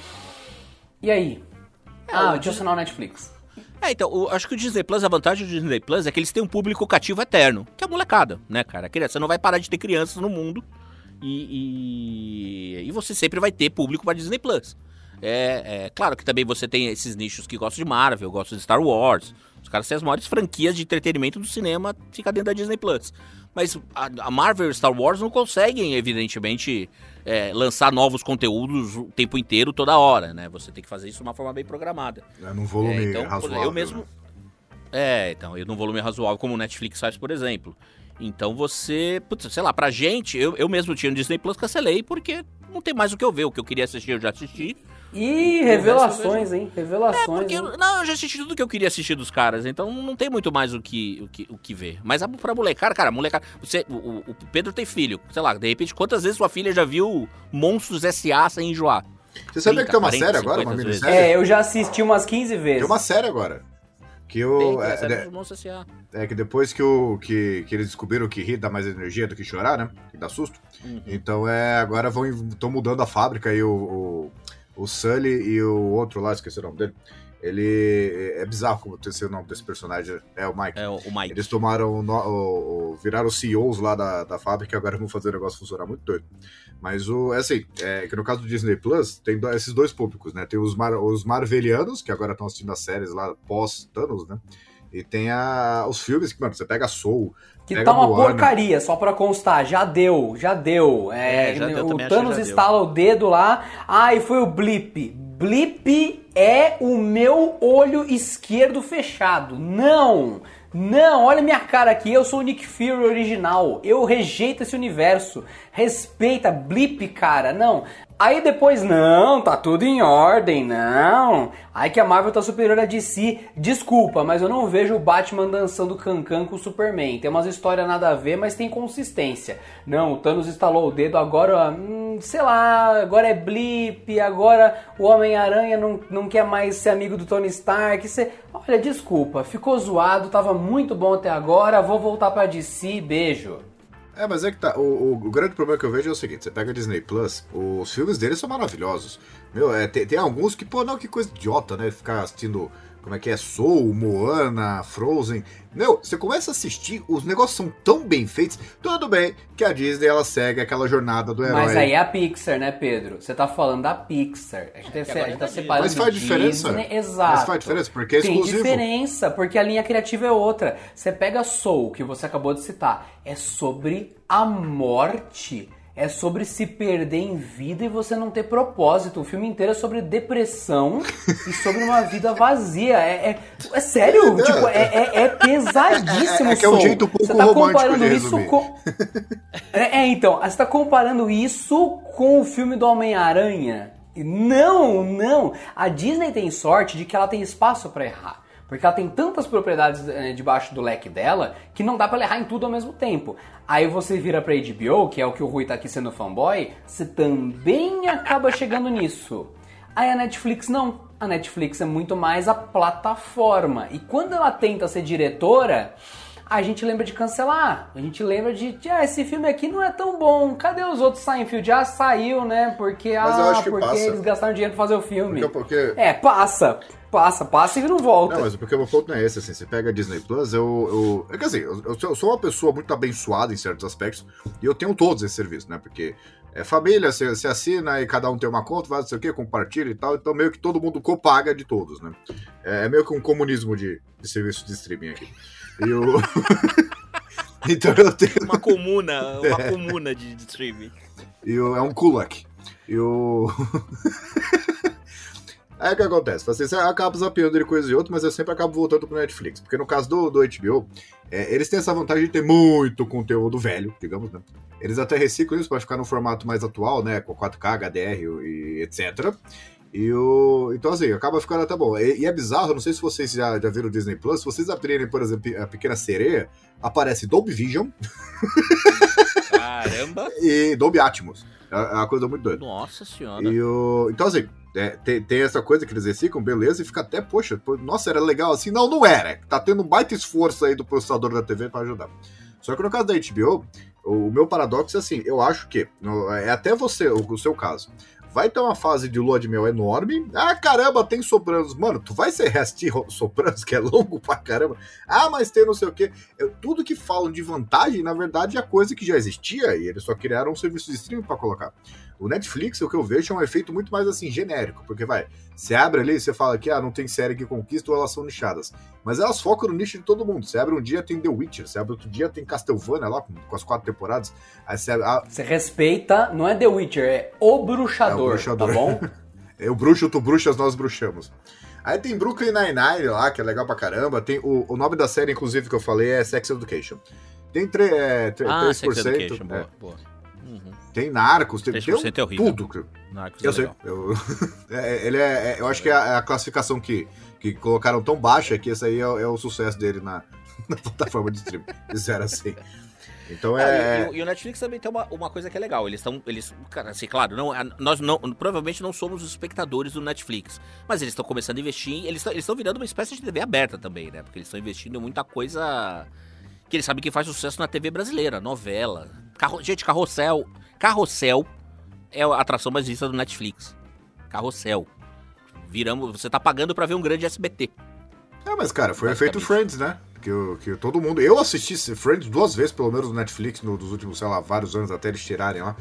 E aí? ah, eu assinar o Netflix. É, então, o- acho que o Disney Plus, a vantagem do Disney Plus é que eles têm um público cativo eterno, que é a molecada, né, cara? Criança, Você não vai parar de ter crianças no mundo e, e, e você sempre vai ter público para Disney Plus. É, é claro que também você tem esses nichos que gostam de Marvel, gostam de Star Wars. Os caras têm as maiores franquias de entretenimento do cinema, fica dentro da Disney Plus. Mas a, a Marvel e Star Wars não conseguem, evidentemente, é, lançar novos conteúdos o tempo inteiro, toda hora, né? Você tem que fazer isso de uma forma bem programada. É num volume É, então, razoável. eu mesmo. né? É, então, eu num volume razoável, como o Netflix faz, por exemplo. Então você. Putz, sei lá, pra gente, eu, eu mesmo tinha no Disney Plus, cancelei, porque não tem mais o que eu ver. O que eu queria assistir, eu já assisti. Ih, O revelações, hein? É, Revelações. porque. hein? eu- Não, eu já assisti tudo que eu queria assistir dos caras, então não tem muito mais o que, o que, o que ver. Mas pra molecada, cara, molecada. Você, o, o- Pedro tem filho, sei lá, de repente, quantas vezes sua filha já viu Monstros S.A. sem enjoar? Você sabia 30, que tem uma 40, série agora, 50 uma minissérie? É, eu já assisti umas 15 vezes. Tem uma série agora. Que tem a É, é- dos Monstros S.A. é que depois que, o, que, que eles descobriram que rir dá mais energia do que chorar, né? Que dá susto. Uhum. Então é. Agora vão estão mudando a fábrica e o, o, o Sully e o outro lá, esqueci o nome dele. Ele. É bizarro como sei o nome desse personagem. É o Mike. É o, o Mike. Eles tomaram. o no- o- o- viraram CEOs lá da, da fábrica e agora vão fazer o negócio funcionar muito doido. Mas o. É assim, é que no caso do Disney Plus, tem do- esses dois públicos, né? Tem os, mar, os Marvelianos, que agora estão assistindo as séries lá pós-Thanos, né? E tem a, os filmes que, mano, você pega Soul. Que pega tá uma Moana. porcaria, só pra constar. Já deu, já deu. É, É, já deu, o Thanos já deu. estala o dedo lá. Ai, foi o blip. Blip é o meu olho esquerdo fechado. Não! Não, olha minha cara aqui, eu sou o Nick Fury original. Eu rejeito esse universo. Respeita, blip, cara. Não. Aí depois, não, tá tudo em ordem, não. Aí que a Marvel tá superior a DC. Desculpa, mas eu não vejo o Batman dançando cancan com o Superman. Tem umas histórias nada a ver, mas tem consistência. Não, o Thanos estalou o dedo, agora, hum, sei lá, agora é blip, agora o Homem-Aranha não, não quer mais ser amigo do Tony Stark. Cê... Olha, desculpa, ficou zoado, tava muito bom até agora, vou voltar pra DC, beijo. É, mas é que tá. O, o- grande problema que eu vejo é o seguinte: você pega a Disney Plus, os filmes deles são maravilhosos. Meu, é, tem, tem alguns que, pô, não, que coisa idiota, né? Ficar assistindo. Como é que é? Soul, Moana, Frozen. Meu, você começa a assistir, os negócios são tão bem feitos. Tudo bem que a Disney ela segue aquela jornada do herói. Mas aí é a Pixar, né, Pedro? Você tá falando da Pixar. A gente, ser- a gente tá separando Mas faz diferença. Disney, exato. Mas faz diferença, porque é Tem exclusivo. diferença, porque a linha criativa é outra. Você pega Soul, que você acabou de citar, é sobre a morte. É sobre se perder em vida e você não ter propósito. O filme inteiro é sobre depressão [LAUGHS] e sobre uma vida vazia. É, é, é sério, tipo, é, é, é pesadíssimo. [LAUGHS] É- é que é um jeito pouco Você tá comparando isso com, [LAUGHS] é, é, então, você tá comparando isso com o filme do Homem-Aranha? Não, não. A Disney tem sorte de que ela tem espaço pra errar. Porque ela tem tantas propriedades eh, debaixo do leque dela que não dá pra ela errar em tudo ao mesmo tempo. Aí você vira pra HBO, que é o que o Rui tá aqui sendo fanboy, você também acaba chegando nisso. Aí a Netflix não. A Netflix é muito mais a plataforma. E quando ela tenta ser diretora, a gente lembra de cancelar. A gente lembra de, ah, esse filme aqui não é tão bom. Cadê os outros Seinfeld? Já saiu, né? Porque, Mas ah, porque passa. eles gastaram dinheiro pra fazer o filme. Porque- porque- É, passa. Passa, passa e não volta. Não, mas porque o meu ponto não é esse, assim, você pega a Disney Plus, eu. eu é que assim, eu, eu sou- uma pessoa muito abençoada em certos aspectos, e eu tenho todos esses serviços, né? Porque é família, você, você assina e cada um tem uma conta, faz não sei o quê, compartilha e tal, então meio que todo mundo copaga de todos, né? É, é meio que um comunismo de, de serviço de streaming aqui. E o. [LAUGHS] então eu tenho. Uma comuna, uma [LAUGHS] comuna de, de streaming. E o, é um kulak. E o. [LAUGHS] Aí o que acontece? Você acaba zapeando de coisa e outra, mas eu sempre acabo voltando pro Netflix. Porque no caso do, do HBO, é, eles têm essa vantagem de ter muito conteúdo velho, digamos, né? Eles até reciclam isso para ficar no formato mais atual, né? Com 4K, HDR e etc. E o... Então, assim, acaba ficando até bom. E, e, é bizarro, não sei se vocês já, já viram o Disney Plus, se vocês abrirem, por exemplo, a Pequena Sereia, aparece Dolby Vision. Caramba! [LAUGHS] e Dolby Atmos. É, é uma coisa muito doida. Nossa senhora. E o... Então, assim, é, tem, tem, essa coisa que eles reciclam, beleza, e fica até, poxa, nossa, era legal assim. Não, não era. Tá tendo um baita esforço aí do processador da TV para ajudar. Só que no caso da HBO, o meu paradoxo é assim, eu acho que, é até você, o, o seu caso, vai ter uma fase de lua de mel enorme. Ah, caramba, tem Sopranos. Mano, tu vai ser reassistir Sopranos, [LAUGHS] que é longo pra caramba. Ah, mas tem não sei o quê. Eu, tudo que falam de vantagem, na verdade, é coisa que já existia e eles só criaram um serviço de streaming para colocar. O Netflix, o que eu vejo, é um efeito muito mais assim, genérico, porque vai, você abre ali e você fala que ah, não tem série que conquista ou elas são nichadas. Mas elas focam no nicho de todo mundo. Você abre um dia, tem The Witcher, você abre outro dia, tem Castlevania lá, com, com as quatro temporadas. Aí você, abre, ah, você respeita, não é The Witcher, é O Bruxador, é o bruxador. tá bom? [LAUGHS] é o bruxo, tu bruxas, nós bruxamos. Aí tem Brooklyn Nine-Nine lá, que é legal pra caramba. Tem o, o nome da série, inclusive, que eu falei é Sex Education. Tem tre, é, 3%. Ah, Sex Education, é, boa, boa. Uhum. Tem Narcos, tem, tem é horrível. tudo. Narcos eu é sei. Eu, [LAUGHS] é, ele é, é, eu acho que é a, a, classificação que, que colocaram tão baixa que esse aí é, é o sucesso dele na, [LAUGHS] na plataforma de streaming. Fizeram assim. Então é. e, e, o Netflix também tem uma, uma coisa que é legal. Eles estão. Eles, cara, assim, claro, não, nós não, provavelmente não somos os espectadores do Netflix. Mas eles estão começando a investir. Eles estão virando uma espécie de TV aberta também, né? Porque eles estão investindo em muita coisa que eles sabem que faz sucesso na TV brasileira, novela. Carro, gente, carrossel. Carrossel é a atração mais vista do Netflix. Carrossel. Viramos, você tá pagando para ver um grande SBT. É, mas cara, foi efeito Friends, né? Que, que todo mundo. Eu assisti Friends duas vezes, pelo menos, no Netflix, no, dos últimos, sei lá, vários anos até eles tirarem lá.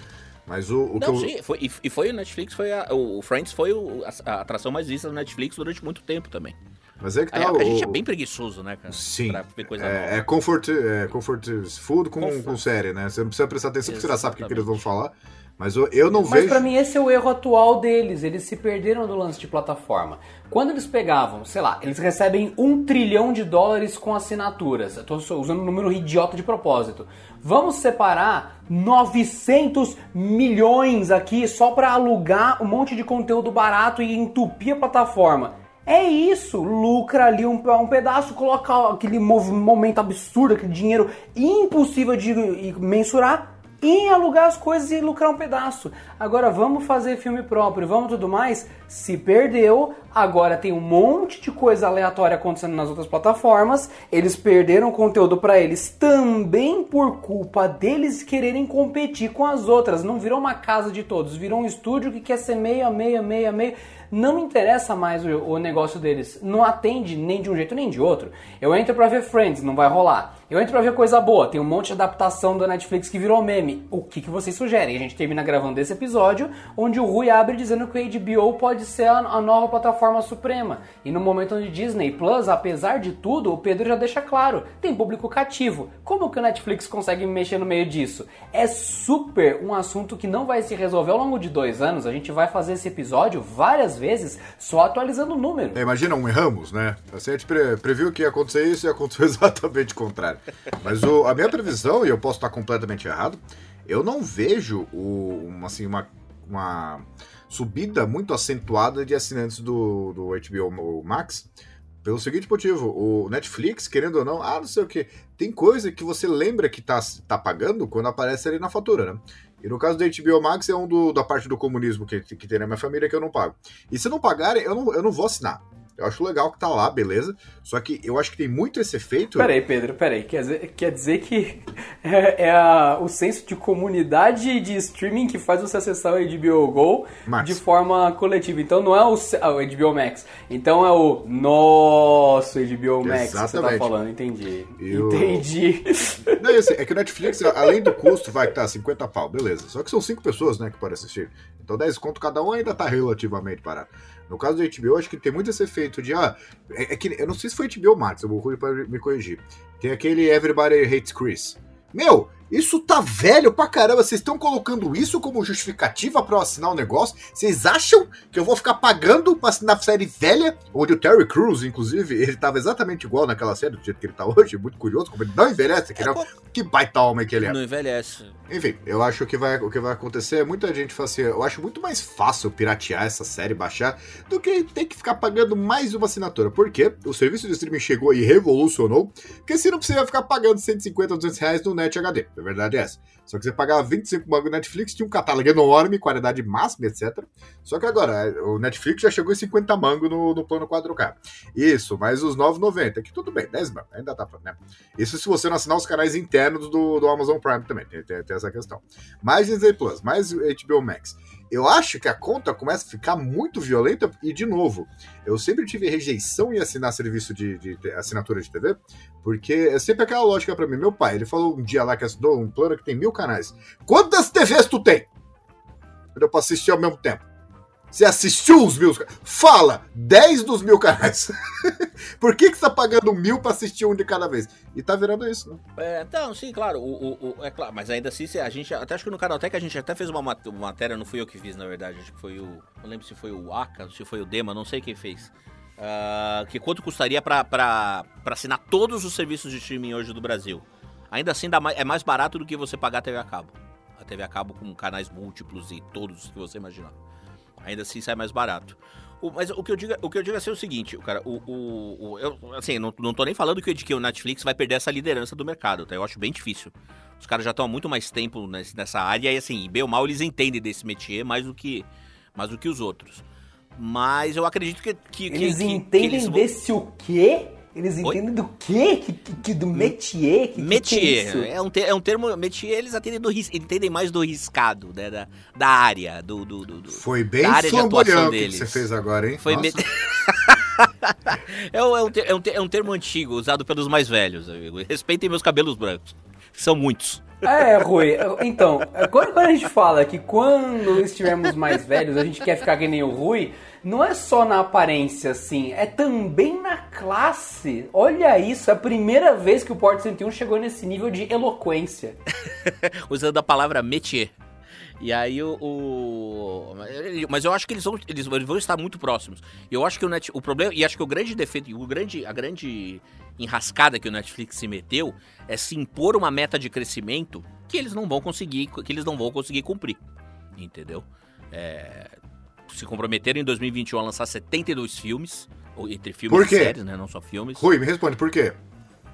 Mas o, o Não, que eu... sim, foi, e foi o Netflix, foi a, o Friends foi o, a, a, atração mais vista do Netflix durante muito tempo também. Mas é que tá. A, a gente é bem preguiçoso, né, cara? Sim. é, é, comfort, é comfort food com, comfort. com série, né? Você não precisa prestar atenção porque você já sabe o que, que eles vão falar. Mas eu, eu não Mas vejo. Mas pra mim esse é o erro atual deles. Eles se perderam do lance de plataforma. Quando eles pegavam, sei lá, eles recebem um trilhão de dólares com assinaturas. Eu tô usando um número idiota de propósito. Vamos separar 900 milhões aqui só para alugar um monte de conteúdo barato e entupir a plataforma. É isso, lucra ali um, um pedaço, coloca aquele momento absurdo, aquele dinheiro impossível de mensurar em alugar as coisas e lucrar um pedaço. Agora vamos fazer filme próprio, vamos tudo mais. Se perdeu, agora tem um monte de coisa aleatória acontecendo nas outras plataformas. Eles perderam conteúdo para eles também por culpa deles quererem competir com as outras. Não virou uma casa de todos, virou um estúdio que quer ser meio a meio, a meio, a meio. Não me interessa mais o, o negócio deles. Não atende nem de um jeito nem de outro. Eu entro para ver Friends, não vai rolar. Eu entro pra ver coisa boa, tem um monte de adaptação da Netflix que virou meme. O que, que vocês sugerem? A gente termina gravando esse episódio, onde o Rui abre dizendo que o HBO pode ser a, a nova plataforma suprema. E no momento onde Disney Plus, apesar de tudo, o Pedro já deixa claro, tem público cativo. Como que o Netflix consegue mexer no meio disso? É super um assunto que não vai se resolver ao longo de dois anos. A gente vai fazer esse episódio várias vezes, só atualizando o número. É, imagina um Ramos, né? Assim, a gente pre previu que ia acontecer isso e aconteceu [LAUGHS] exatamente o contrário. Mas o, a minha previsão, e eu posso estar completamente errado, eu não vejo o, uma, assim, uma, uma subida muito acentuada de assinantes do, do HBO Max. Pelo seguinte motivo, o Netflix, querendo ou não, ah, não sei o que, tem coisa que você lembra que tá, tá pagando quando aparece ali na fatura, né? E no caso do HBO Max é um do, da parte do comunismo que, que tem na minha família que eu não pago. E se não pagarem, eu não, eu não vou assinar. Eu acho legal que tá lá, beleza. Só que eu acho que tem muito esse efeito. Peraí, Pedro, peraí. Quer dizer, quer dizer que [LAUGHS] é, é a, o senso de comunidade de streaming que faz você acessar o HBO Go Max. de forma coletiva. Então não é o, ah, o HBO Max. Então é o nosso HBO Max Exatamente. que você tá falando. Entendi. Eu... Entendi. Não, assim, é que o Netflix, além do custo, vai estar tá 50 pau, beleza. Só que são cinco pessoas, né, que podem assistir. Então 10 conto cada um ainda tá relativamente barato. No caso do HBO, acho que tem muito esse efeito de, ah, é, é que, eu não sei se foi HBO Max, Rui pode me corrigir. Tem aquele Everybody Hates Chris. Meu, Isso tá velho pra caramba. Vocês estão colocando isso como justificativa para eu assinar o um negócio? Vocês acham que eu vou ficar pagando pra assinar série velha? Onde o Terry Crews, inclusive, ele tava exatamente igual naquela série, do jeito que ele tá hoje. Muito curioso, como ele não envelhece. Que, é, não, que baita homem que ele é. Não envelhece. Enfim, eu acho que vai, o que vai acontecer é muita gente fala assim: eu acho muito mais fácil piratear essa série, baixar, do que ter que ficar pagando mais uma assinatura. Porque o serviço de streaming chegou e revolucionou. Porque se não precisa ficar pagando 150 ou 200 reais no Net HD. A verdade é essa. Só que você pagava 25 mango no Netflix, tinha um catálogo enorme, qualidade máxima, etc. Só que agora, o Netflix já chegou em 50 mango no, no plano 4K. Isso, mais os 9,90, que tudo bem, 10 mango, ainda pra, né? Isso se você não assinar os canais internos do, do Amazon Prime também, tem, tem, tem essa questão. Mais Disney Plus, mais HBO Max eu acho que a conta começa a ficar muito violenta e, de novo, eu sempre tive rejeição em assinar serviço de, de, de assinatura de TV, porque é sempre aquela lógica para mim. Meu pai, ele falou um dia lá que assinou um plano que tem mil canais. Quantas TVs tu tem? Eu pra assistir ao mesmo tempo. Você assistiu os mil? Fala! 10 dos mil canais. [LAUGHS] Por que, que você tá pagando mil pra assistir um de cada vez? E tá virando isso, né? É, então, sim, claro. O, o, é claro. Mas ainda assim, a gente. Até acho que no canal Tech a gente até fez uma matéria, não fui eu que fiz, na verdade. Acho que foi o. Não lembro se foi o Aka, se foi o Dema, não sei quem fez. Uh, que quanto custaria pra assinar todos os serviços de streaming hoje do Brasil. Ainda assim, mais, é mais barato do que você pagar a TV a cabo. A TV a cabo com canais múltiplos e todos que você imaginar. Ainda assim sai mais barato. O, mas o que eu digo, o que eu digo é assim, o seguinte, cara, o, o, o eu, assim, não, não tô nem falando que, que o Netflix vai perder essa liderança do mercado, tá? Eu acho bem difícil. Os caras já estão há muito mais tempo nessa área e assim, bem ou mal eles entendem desse métier mais do que mais do que os outros. Mas eu acredito que, que eles que, entendem que eles desse o quê? Eles entendem Oi? do quê? Que, que, do métier? Que, métier. Que é, é, um ter, é um termo. Métier, eles atendem do, entendem mais do riscado, né? Da, da área. Do, do, do, Foi bem flamboyante que você fez agora, hein? Foi me... [LAUGHS] é, um, é, um, é, um, é um termo antigo, usado pelos mais velhos, amigo. Respeitem meus cabelos brancos. São muitos. É, Rui. Então, quando, quando a gente fala que quando estivermos mais velhos a gente quer ficar que nem o Rui, não é só na aparência, assim, é também na classe. Olha isso, é a primeira vez que o Porto 101 chegou nesse nível de eloquência. [LAUGHS] Usando a palavra métier. E aí o, o, Mas eu acho que eles vão, eles vão estar muito próximos. Eu acho que o, Net, o problema. E acho que o grande defeito, o grande, a grande enrascada que o Netflix se meteu é se impor uma meta de crescimento que eles não vão conseguir, que eles não vão conseguir cumprir. Entendeu? É, se comprometeram em 2021 a lançar 72 filmes, entre filmes e séries, né? Não só filmes. Rui, me responde, por quê?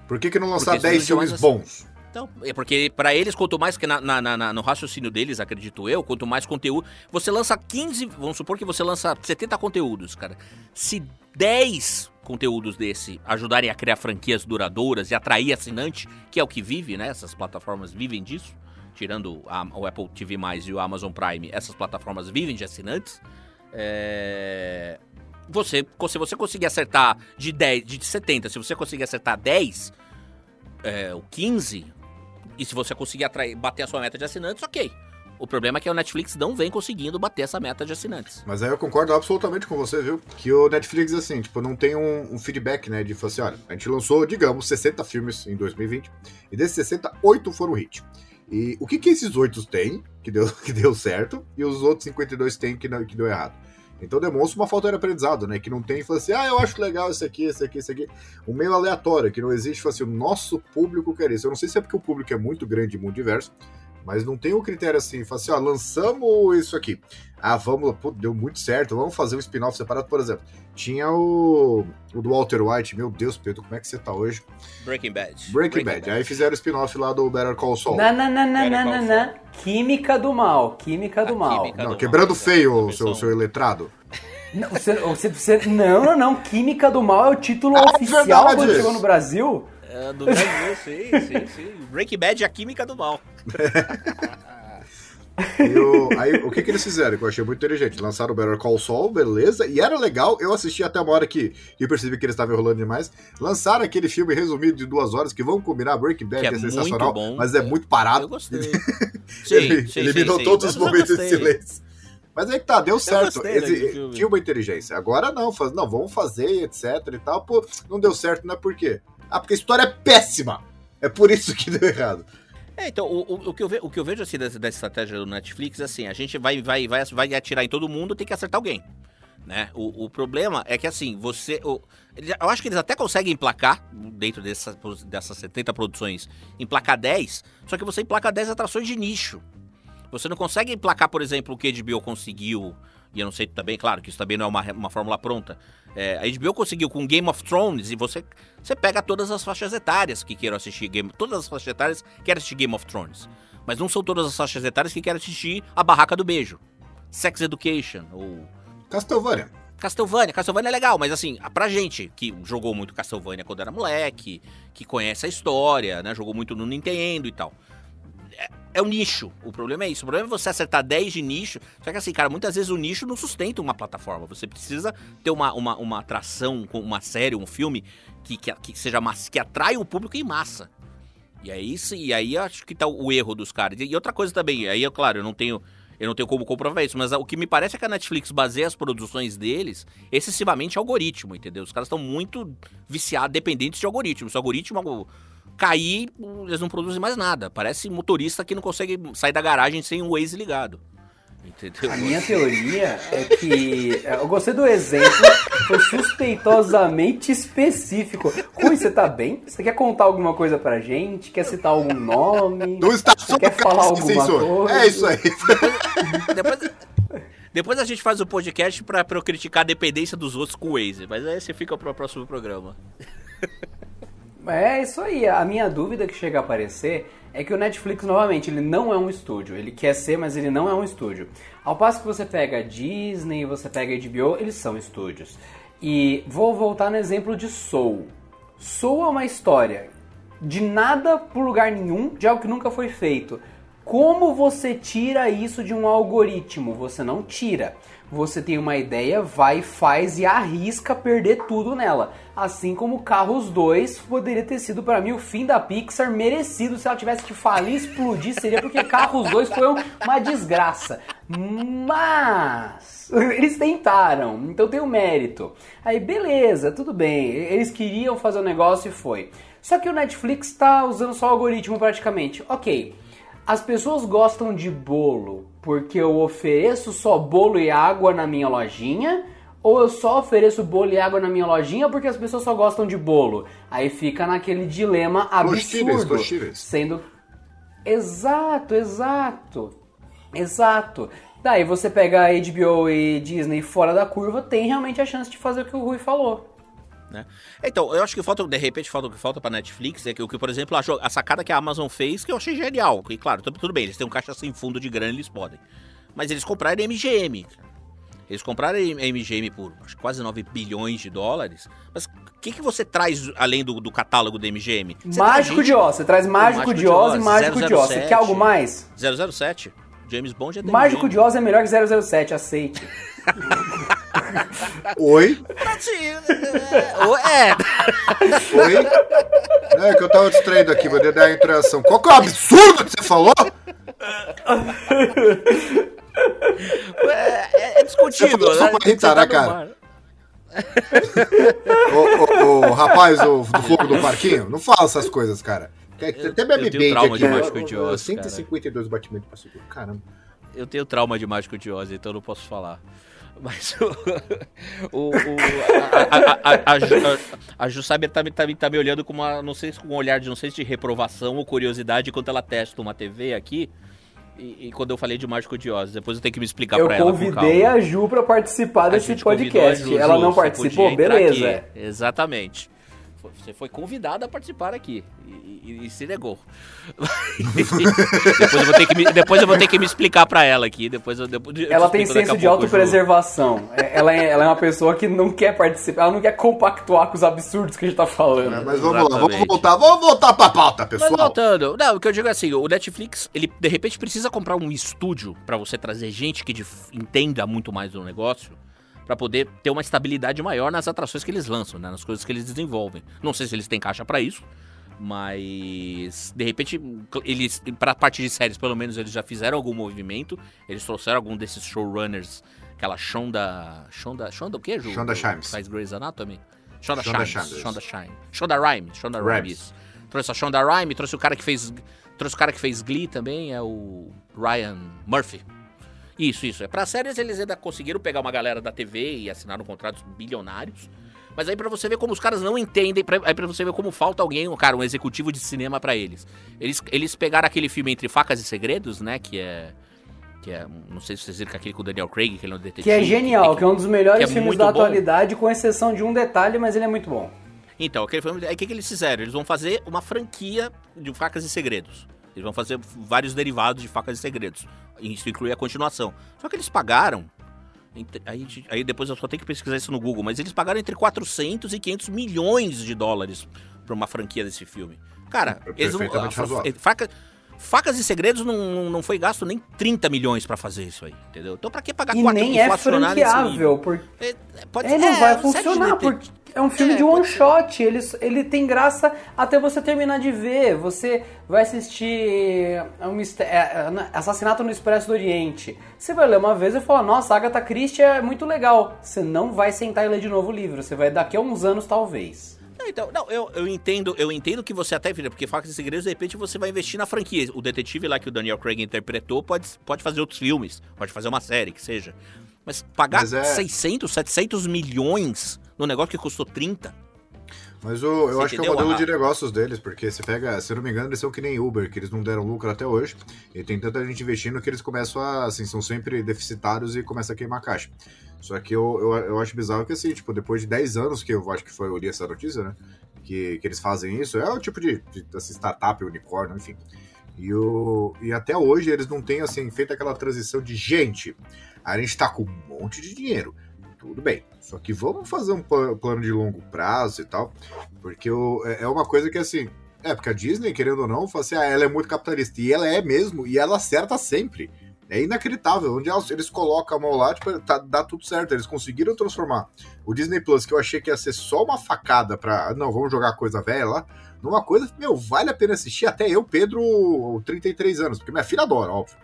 Por que, que não lançar 10 filmes bons? Então, é porque para eles, quanto mais que na, na, na, no raciocínio deles, acredito eu, quanto mais conteúdo. Você lança 15. Vamos supor que você lança 70 conteúdos, cara. Se 10 conteúdos desse ajudarem a criar franquias duradouras e atrair assinante, que é o que vive, né? Essas plataformas vivem disso. Tirando a, o Apple TV e o Amazon Prime, essas plataformas vivem de assinantes. É... Você, se você conseguir acertar de 10, de 70, se você conseguir acertar 10, é, o 15, e se você conseguir atrair, bater a sua meta de assinantes, ok. O problema é que o Netflix não vem conseguindo bater essa meta de assinantes. Mas aí eu concordo absolutamente com você, viu? Que o Netflix, assim, tipo, não tem um, um feedback, né? De falar assim, olha, a gente lançou, digamos, 60 filmes em 2020, e desses 60, 8 foram hit. E o que que esses 8 têm, que deu, [LAUGHS] que deu certo, e os outros 52 têm que, não, que deu errado? Então demonstra uma falta de aprendizado, né? Que não tem, fala assim, ah, eu acho legal esse aqui, esse aqui, esse aqui. Um meio aleatório, que não existe, fala assim, o nosso público quer isso. Eu não sei se é porque o público é muito grande e muito diverso, mas não tem o um critério assim, fala assim, ó, lançamos isso aqui. Ah, vamos, pô, deu muito certo, vamos fazer um spin-off separado, por exemplo. Tinha o, o do Walter White, meu Deus, Pedro, como é que você tá hoje? Breaking Bad. Breaking, Breaking Bad. Bad. Aí fizeram o spin-off lá do Better Call Saul. Não, Química do mal, química do A mal. Química não, do quebrando mal, feio o seu, seu letrado. Não, você, você, você, não, não, não. Química do Mal é o título ah, oficial verdade. quando chegou no Brasil. É, do Brasil, sim, sim, sim. Breaking Bad é a Química do Mal. [LAUGHS] o, aí, o que, que eles fizeram? Que eu achei muito inteligente. Lançaram o Better Call Saul, beleza. E era legal. Eu assisti até uma hora que, que eu percebi que eles estavam enrolando demais. Lançaram aquele filme resumido de duas horas que vão combinar Breaking Bad, que é, é sensacional, bom, mas é, é, muito parado. Eu gostei. [LAUGHS] sim, ele sim, eliminou sim, todos os momentos de silêncio. Mas aí que tá, deu certo. Esse, tinha uma inteligência. Agora não, faz, não, vamos fazer, etc e tal. Pô, não deu certo, não é por quê? Ah, porque a história é péssima. É por isso que deu errado. É, então, o, o, que eu ve, o que eu vejo assim dessa, dessa estratégia do Netflix, assim, a gente vai, vai, vai, vai atirar em todo mundo, tem que acertar alguém. Né? O, o problema é que assim, você. O, eu acho que eles até conseguem emplacar, dentro dessas, dessas 70 produções, emplacar 10, só que você emplaca 10 atrações de nicho. Você não consegue emplacar, por exemplo, o que HBO conseguiu, e eu não sei também, claro, que isso também não é uma, uma fórmula pronta. É, a HBO conseguiu com Game of Thrones, e você, você pega todas as faixas etárias que queiram assistir Game Todas as faixas etárias querem assistir Game of Thrones. Mas não são todas as faixas etárias que querem assistir A Barraca do Beijo, Sex Education, ou Castlevania. Castlevania, Castlevania é legal, mas assim, pra gente que jogou muito Castlevania quando era moleque, que conhece a história, né? Jogou muito no Nintendo e tal. É, é um nicho. O problema é isso. O problema é você acertar 10 de nicho. Só que assim, cara, muitas vezes o nicho não sustenta uma plataforma. Você precisa ter uma, uma, uma atração, uma série, um filme que, que, que seja massa, que atrai o público em massa. E aí, e aí acho que tá o erro dos caras. E outra coisa também, aí, é claro, eu não tenho eu não tenho como comprovar isso, mas o que me parece é que a Netflix baseia as produções deles excessivamente em algoritmo, entendeu? Os caras estão muito viciados, dependentes de algoritmo. Se o algoritmo cair, eles não produzem mais nada. Parece motorista que não consegue sair da garagem sem o Waze ligado. Entendeu? A minha teoria é que. É, eu gostei do exemplo, foi suspeitosamente específico. Rui, você tá bem? Você quer contar alguma coisa pra gente? Quer citar algum nome? Não está você quer falar alguma coisa? É isso aí. Depois, depois, depois, a gente faz o podcast pra, pra eu criticar a dependência dos outros com o Waze, mas aí você fica pro próximo programa. É isso aí. A minha dúvida que chega a aparecer é que o Netflix, novamente, ele não é um estúdio. Ele quer ser, mas ele não é um estúdio. Ao passo que você pega Disney, você pega HBO, eles são estúdios. E vou voltar no exemplo de Soul. Soul é uma história de nada por lugar nenhum, de algo que nunca foi feito. Como você tira isso de um algoritmo? Você não tira. Você tem uma ideia, vai, faz e arrisca perder tudo nela. Assim como Carros 2 poderia ter sido para mim o fim da Pixar merecido se ela tivesse que falir explodir, seria porque Carros 2 foi uma desgraça. Mas [LAUGHS] eles tentaram, então tem o um mérito. Aí beleza, tudo bem. Eles queriam fazer o um negócio e foi. Só que o Netflix está usando só o algoritmo praticamente. OK. As pessoas gostam de bolo porque eu ofereço só bolo e água na minha lojinha, ou eu só ofereço bolo e água na minha lojinha porque as pessoas só gostam de bolo. Aí fica naquele dilema absurdo, sendo exato, exato, exato. Daí você pega a HBO e Disney fora da curva, tem realmente a chance de fazer o que o Rui falou. Né? Então, eu acho que falta, de repente, falta o que falta pra Netflix é que o que, por exemplo, a, a, sacada que a Amazon fez, que eu achei genial. E claro, tudo, tudo bem, eles têm um caixa sem fundo de grana, eles podem. Mas eles compraram MGM. Eles compraram a MGM por acho, quase 9 bilhões de dólares. Mas o que, que você traz além do, do catálogo da MGM? Você mágico de Oz. Você traz Mágico, mágico de Oz e Mágico 007, de Oz. Você quer algo mais? 007. James Bond é da Mágico MGM. de Oz é melhor que 007, aceite. [LAUGHS] Oi? É. Oi? É que eu tava distraído aqui, vou dar a interação. Qual que é o absurdo que você falou? [LAUGHS] É, é discutível, né? Só pra irritar, né, cara? ô, ô, ô, rapaz do [LAUGHS] fogo do parquinho, não fala essas coisas, cara. Até bebe bem aqui. De Mágico de Oz, 152 cara. batimentos por segundo, caramba. Eu tenho trauma de Mágico de Oz, então não posso falar. Mas o, o, a, a, a, a, a Ju Saber tá, tá, tá me olhando com uma, não sei, com um olhar de, não sei se de reprovação ou curiosidade enquanto ela testa uma TV aqui. E, e, quando eu falei de Mágico de Oz, depois eu tenho que me explicar eu pra ela. Eu convidei a Ju pra participar desse podcast. Ju, ela Ju, não participou? Beleza. Exatamente. Você foi convidada a participar aqui e, e, e se negou. [LAUGHS] depois, eu vou ter que me, depois eu vou ter que me explicar para ela aqui. Depois eu, depois ela tem senso de autopreservação. É, ela é, ela é uma pessoa que não quer participar, ela não quer compactuar com os absurdos que a gente tá falando. É, mas vamos Exatamente. lá, vamos voltar, vamos voltar pra pauta, pessoal. Mas voltando, não, o que eu digo é assim: o Netflix, ele de repente precisa comprar um estúdio para você trazer gente que entenda muito mais do negócio para poder ter uma estabilidade maior nas atrações que eles lançam, né, nas coisas que eles desenvolvem. Não sei se eles têm caixa para isso, mas de repente eles para parte de séries, pelo menos eles já fizeram algum movimento, eles trouxeram algum desses showrunners, aquela Shonda, Shonda, Shonda o quê, Ju? Shonda Shimes. Faz Grey's Anatomy. Shonda, Shonda Shimes, Shonda Shine. Shonda Rhimes, Shonda Rhimes. Trouxe a Shonda Rhimes, trouxe o cara que fez. Trouxe o cara que fez Glee também, é o Ryan Murphy. Isso, isso. É para séries eles ainda conseguiram pegar uma galera da TV e assinaram contratos bilionários. Mas aí para você ver como os caras não entendem, pra, aí para você ver como falta alguém, um cara, um executivo de cinema para eles. Eles eles pegaram aquele filme Entre Facas e Segredos, né, que é que é, não sei se vocês viram que é aquele com o Daniel Craig, que ele é um detetive. Que é genial, que, que é um dos melhores é filmes da bom. atualidade, com exceção de um detalhe, mas ele é muito bom. Então, aquele filme, aí o que, que eles fizeram? Eles vão fazer uma franquia de Facas e Segredos. Eles vão fazer vários derivados de Facas e Segredos. Isso inclui a continuação. Só que eles pagaram Aí, aí, depois eu só tenho que pesquisar isso no Google, mas eles pagaram entre 400 e 500 milhões de dólares pra uma franquia desse filme. Cara, é eles não. faca, Facas e Segredos não, não foi gasto nem 30 milhões para fazer isso aí, entendeu? Então pra que pagar e 4 nem é franqueável, porque... É, pode, é, não é, vai funcionar, porque é um filme é, de one shot, ele, ele tem graça até você terminar de ver. Você vai assistir um, é, Assassinato no Expresso do Oriente. Você vai ler uma vez e fala, nossa, Agatha Christie é muito legal. Você não vai sentar e ler de novo o livro, você vai daqui a uns anos talvez. Não, então, não, eu, eu entendo, eu entendo que você até vira, porque Facas e Segredos, de repente, você vai investir na franquia. O detetive lá que o Daniel Craig interpretou pode, pode fazer outros filmes, pode fazer uma série, que seja. Mas pagar Mas é... 600, 700 milhões no negócio que custou 30? Mas o, eu você acho entendeu? que é o modelo de negócios deles, porque você pega, se eu não me engano, eles são que nem Uber, que eles não deram lucro até hoje, e tem tanta gente investindo que eles começam a, assim, são sempre deficitários e começam a queimar caixa. Só que eu, eu, eu acho bizarro que, assim, tipo, depois de 10 anos que eu acho que foi, eu li essa notícia, né, que, que eles fazem isso, é o tipo de, de assim, startup, unicórnio, enfim. E, o, e até hoje eles não têm, assim, feito aquela transição de, gente, a gente tá com um monte de dinheiro, tudo bem. Só que vamos fazer um plano de longo prazo e tal, porque é, é uma coisa que assim. É, porque a Disney, querendo ou não, fala assim, ah, ela é muito capitalista. E ela é mesmo, e ela acerta sempre. É inacreditável. Onde eles colocam a mão lá, tipo, tá, dá tudo certo. Eles conseguiram transformar o Disney Plus, que eu achei que ia ser só uma facada pra. Não, vamos jogar coisa velha lá. Numa coisa, meu, vale a pena assistir. Até eu, Pedro, 33 anos, porque minha filha adora, óbvio.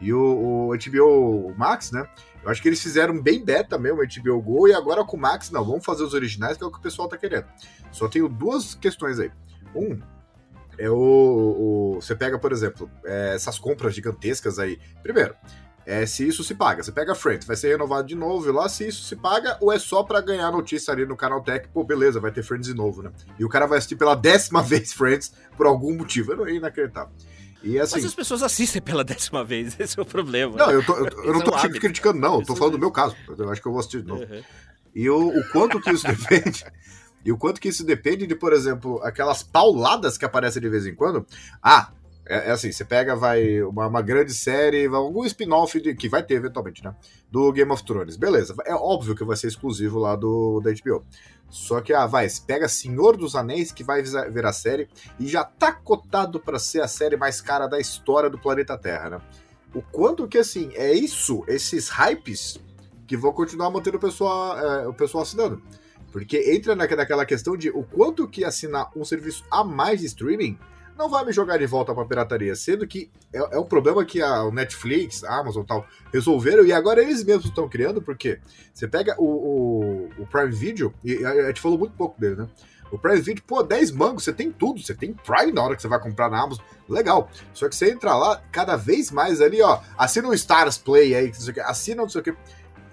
E o, o HBO Max, né? Eu acho que eles fizeram bem beta mesmo, HBO Go, e agora com o Max, não, vamos fazer os originais, que é o que o pessoal tá querendo. Só tenho duas questões aí. Um, é o. o você pega, por exemplo, é, essas compras gigantescas aí. Primeiro, é, se isso se paga. Você pega Friends, vai ser renovado de novo e lá se isso se paga ou é só para ganhar notícia ali no canal Tech, pô, beleza, vai ter Friends de novo, né? E o cara vai assistir pela décima [LAUGHS] vez Friends por algum motivo. É inacreditável. E, assim, Mas as pessoas assistem pela décima vez, [LAUGHS] esse é o problema. Não, eu, tô, eu, eu não tô é criticando, não, eu tô falando do meu caso. Eu acho que eu vou assistir de novo. Uhum. E o, o quanto que isso [LAUGHS] depende. E o quanto que isso depende de, por exemplo, aquelas pauladas que aparecem de vez em quando. Ah, é, é assim, você pega, vai, uma, uma grande série, algum spin-off que vai ter eventualmente, né? Do Game of Thrones. Beleza, é óbvio que vai ser exclusivo lá do da HBO. Só que, ah, vai, pega Senhor dos Anéis, que vai ver a série, e já tá cotado para ser a série mais cara da história do planeta Terra, né? O quanto que, assim, é isso, esses hypes, que vão continuar mantendo o pessoal, é, o pessoal assinando. Porque entra naquela questão de o quanto que assinar um serviço a mais de streaming não vai me jogar de volta pra pirataria, sendo que é, é um problema que a Netflix, a Amazon tal resolveram e agora eles mesmos estão criando, porque você pega o, o, o, Prime Video, e a gente falou muito pouco dele, né? O Prime Video, pô, 10 mangos, você tem tudo, você tem Prime na hora que você vai comprar na Amazon, legal. Só que você entra lá, cada vez mais ali, ó, assina o Stars Play aí, assina não sei o que.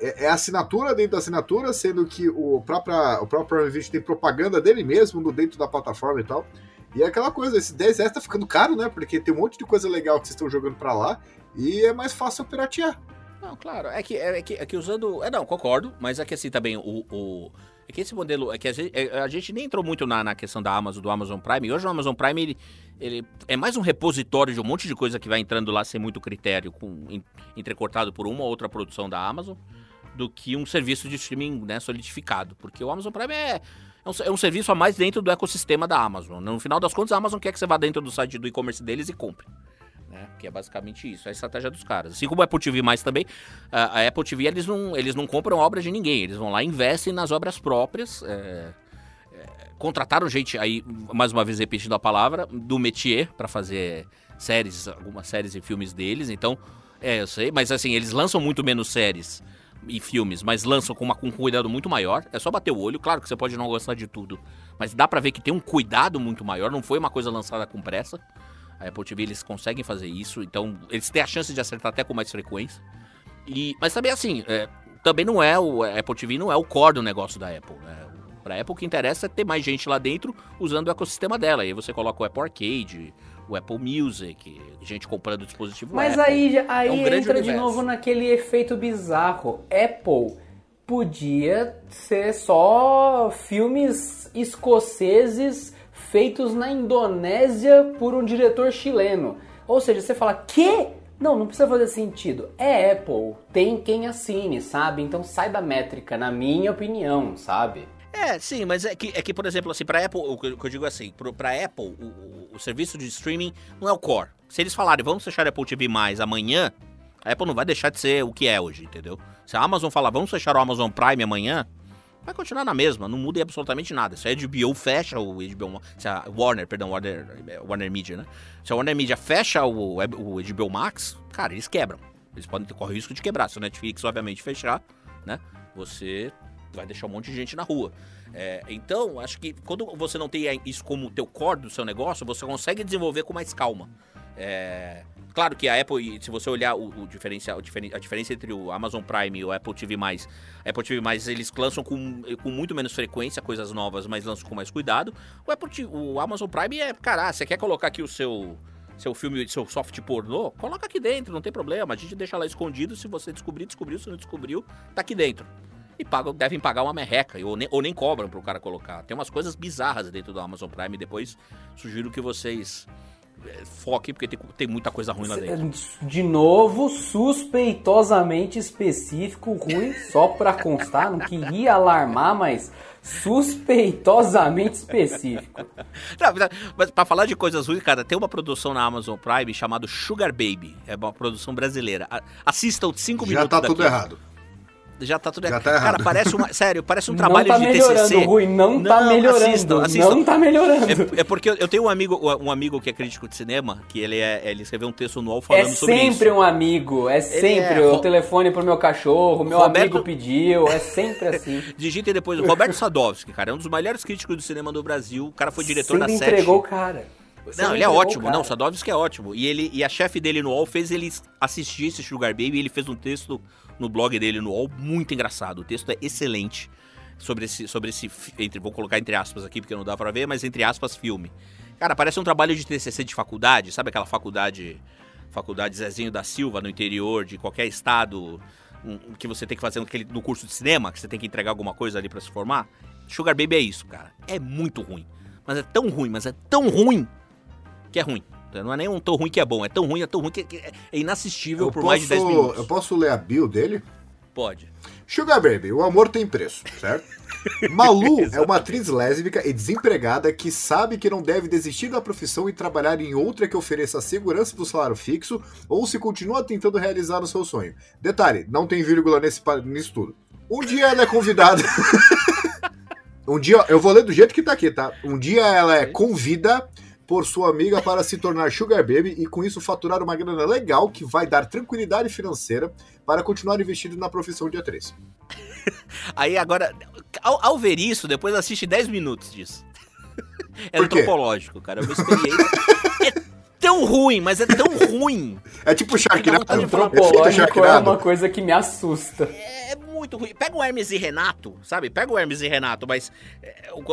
É, é assinatura dentro da assinatura, sendo que o próprio, o próprio Prime Video tem propaganda dele mesmo dentro da plataforma e tal. E é aquela coisa, esse 10 reais tá ficando caro, né? Porque tem um monte de coisa legal que vocês estão jogando para lá e é mais fácil piratear. Não, claro. É que, é, que, é que usando. É, não, concordo, mas é que assim também o. o é que esse modelo. É que a gente, é, a gente nem entrou muito na, na questão da Amazon, do Amazon Prime. E hoje o Amazon Prime ele, ele é mais um repositório de um monte de coisa que vai entrando lá sem muito critério, com, entrecortado por uma ou outra produção da Amazon, do que um serviço de streaming né, solidificado. Porque o Amazon Prime é é um, é um, serviço a mais dentro do ecossistema da Amazon. No final das contas, a Amazon quer que você vá dentro do site do e-commerce deles e compre. Né? Que é basicamente isso, é a estratégia dos caras. Assim como a Apple TV mais também, a, Apple TV eles não, eles não compram obras de ninguém, eles vão lá e investem nas obras próprias. É, é, contrataram gente aí, mais uma vez repetindo a palavra, do métier para fazer séries, algumas séries e filmes deles. Então, é, eu sei, mas assim, eles lançam muito menos séries e filmes, mas lançam com, uma, com um cuidado muito maior. É só bater o olho. Claro que você pode não gostar de tudo, Mas dá para ver que tem um cuidado muito maior, não foi uma coisa lançada com pressa. A Apple TV eles conseguem fazer isso, então eles têm a chance de acertar até com mais frequência. E, mas também assim, é, também não é o Apple TV não é o core do negócio da Apple. Né? Para Apple o que interessa é ter mais gente lá dentro usando o ecossistema dela. E aí você coloca o Apple Arcade, o Apple Music, gente comprando o dispositivo Mas Apple. aí, aí é um entra de novo naquele efeito bizarro. Apple podia ser só filmes escoceses feitos na Indonésia por um diretor chileno. Ou seja, você fala, que? Não, não precisa fazer sentido. É Apple, tem quem assine, sabe? Então sai da métrica, na minha opinião, sabe? É, sim, mas é que, é que por exemplo, assim, pra Apple, o que eu digo assim, pro, pra Apple, o, o, serviço de streaming não é o core. Se eles falarem, vamos fechar a Apple TV mais amanhã, a Apple não vai deixar de ser o que é hoje, entendeu? Se a Amazon falar, vamos fechar o Amazon Prime amanhã, vai continuar na mesma, não muda absolutamente nada. Se a HBO fecha o HBO, se a Warner, perdão, Warner, Warner Media, né? Se a Warner Media fecha o, o HBO Max, cara, eles quebram. Eles podem correr o risco de quebrar. Se o Netflix, obviamente, fechar, né? Você vai deixar um monte de gente na rua. É, então, acho que quando você não tem isso como teu core do seu negócio, você consegue desenvolver com mais calma. É, claro que a Apple, se você olhar o, o diferencial, a diferença entre o Amazon Prime e o Apple TV+, Apple TV+, eles lançam com, com muito menos frequência coisas novas, mas lançam com mais cuidado. O, Apple, o Amazon Prime é, cara, você quer colocar aqui o seu seu filme, seu soft pornô, coloca aqui dentro, não tem problema. A gente deixa lá escondido, se você descobrir, descobriu, se não descobriu, tá aqui dentro e pagam, devem pagar uma merreca, ou nem, ou nem cobram pro cara colocar. Tem umas coisas bizarras dentro do Amazon Prime, depois sugiro que vocês é, foquem, porque tem, tem muita coisa ruim lá dentro. [LAUGHS] De novo, suspeitosamente específico, ruim, só pra constar, não queria alarmar, mas suspeitosamente específico. [LAUGHS] Não, mas pra falar de coisas ruins, cara, tem uma produção na Amazon Prime chamada Sugar Baby. É uma produção brasileira. Assistam 5 minutos. Já tá tudo errado já tá tudo já errado. Tá Cara, errado. parece uma. Sério, parece um trabalho não tá de melhorando, TCC. Rui, não, não tá melhorando. Assistam, assistam. Não tá melhorando. É, é, porque eu tenho um amigo, um amigo que é crítico de cinema, que ele, é, ele escreveu um texto no UOL falando é sobre isso. É sempre um amigo, é sempre é, o telefone pro meu cachorro, meu Roberto... amigo pediu, é sempre assim. [LAUGHS] Digitem depois, Roberto Sadovski, cara, é um dos melhores críticos do cinema do Brasil, o cara foi diretor Sempre da Sete. entregou o cara. Você não, ele é ótimo. Não, o Sadovski é ótimo. E, ele, e a chefe dele no UOL fez ele assistir esse Sugar Baby e ele fez um texto no blog dele no UOL muito engraçado. O texto é excelente sobre esse, sobre esse entre, vou colocar entre aspas aqui porque não dá para ver, mas entre aspas filme. Cara, parece um trabalho de TCC de faculdade, sabe aquela faculdade, faculdade Zezinho da Silva no interior de qualquer estado, um, que você tem que fazer no curso de cinema, que você tem que entregar alguma coisa ali para se formar? Sugar Baby é isso, cara. É muito ruim. Mas é tão ruim, mas é tão ruim que é ruim. Não é nem um tão ruim que é bom, é tão ruim, é tão ruim que é inassistível eu por posso, mais de 10 minutos. Eu posso ler a bio dele? Pode. Sugar Baby, o amor tem preço, certo? [LAUGHS] Malu é uma atriz lésbica e desempregada que sabe que não deve desistir da profissão e trabalhar em outra que ofereça segurança do salário fixo ou se continua tentando realizar o seu sonho. Detalhe, não tem vírgula nesse, nisso tudo. Um dia ela é convidada. [LAUGHS] um dia, eu vou ler do jeito que tá aqui, tá? Um dia ela é convida por sua amiga para se tornar Sugar Baby e com isso faturar uma grana legal que vai dar tranquilidade financeira para continuar investindo na profissão de atriz. [LAUGHS] Aí agora, ao, ao, ver isso, depois assiste 10 minutos disso. É antropológico, cara. É uma experiência. é tão ruim, mas é tão ruim. É tipo Sharknado. Antropológico é uma coisa que me assusta. É muito ruim. Pega o Hermes e Renato, sabe? Pega o Hermes e Renato, mas,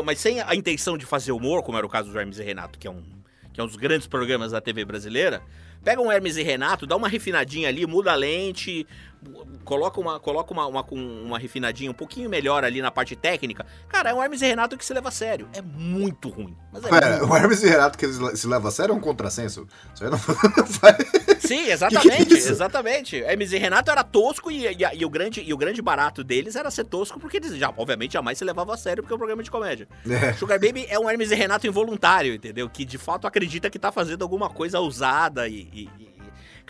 mas sem a intenção de fazer humor, como era o caso do Hermes e Renato, que é um, que é um dos grandes programas da TV brasileira. Pega um Hermes e Renato, dá uma refinadinha ali, muda a lente, coloca uma, coloca uma, uma, uma refinadinha um pouquinho melhor ali na parte técnica. Cara, é um Hermes e Renato que se leva a sério. É muito ruim. Mas é muito o Hermes e Renato que se leva a sério é um contrassenso? Isso aí não [LAUGHS] faz. Sim, exatamente, que que é exatamente. Hermes e Renato era tosco e, e, e, o grande, e o grande barato deles era ser tosco porque eles já, obviamente, jamais se levava a sério porque é um programa de comédia. É. Sugar Baby é um Hermes e Renato involuntário, entendeu? Que de fato acredita que tá fazendo alguma coisa ousada e, e...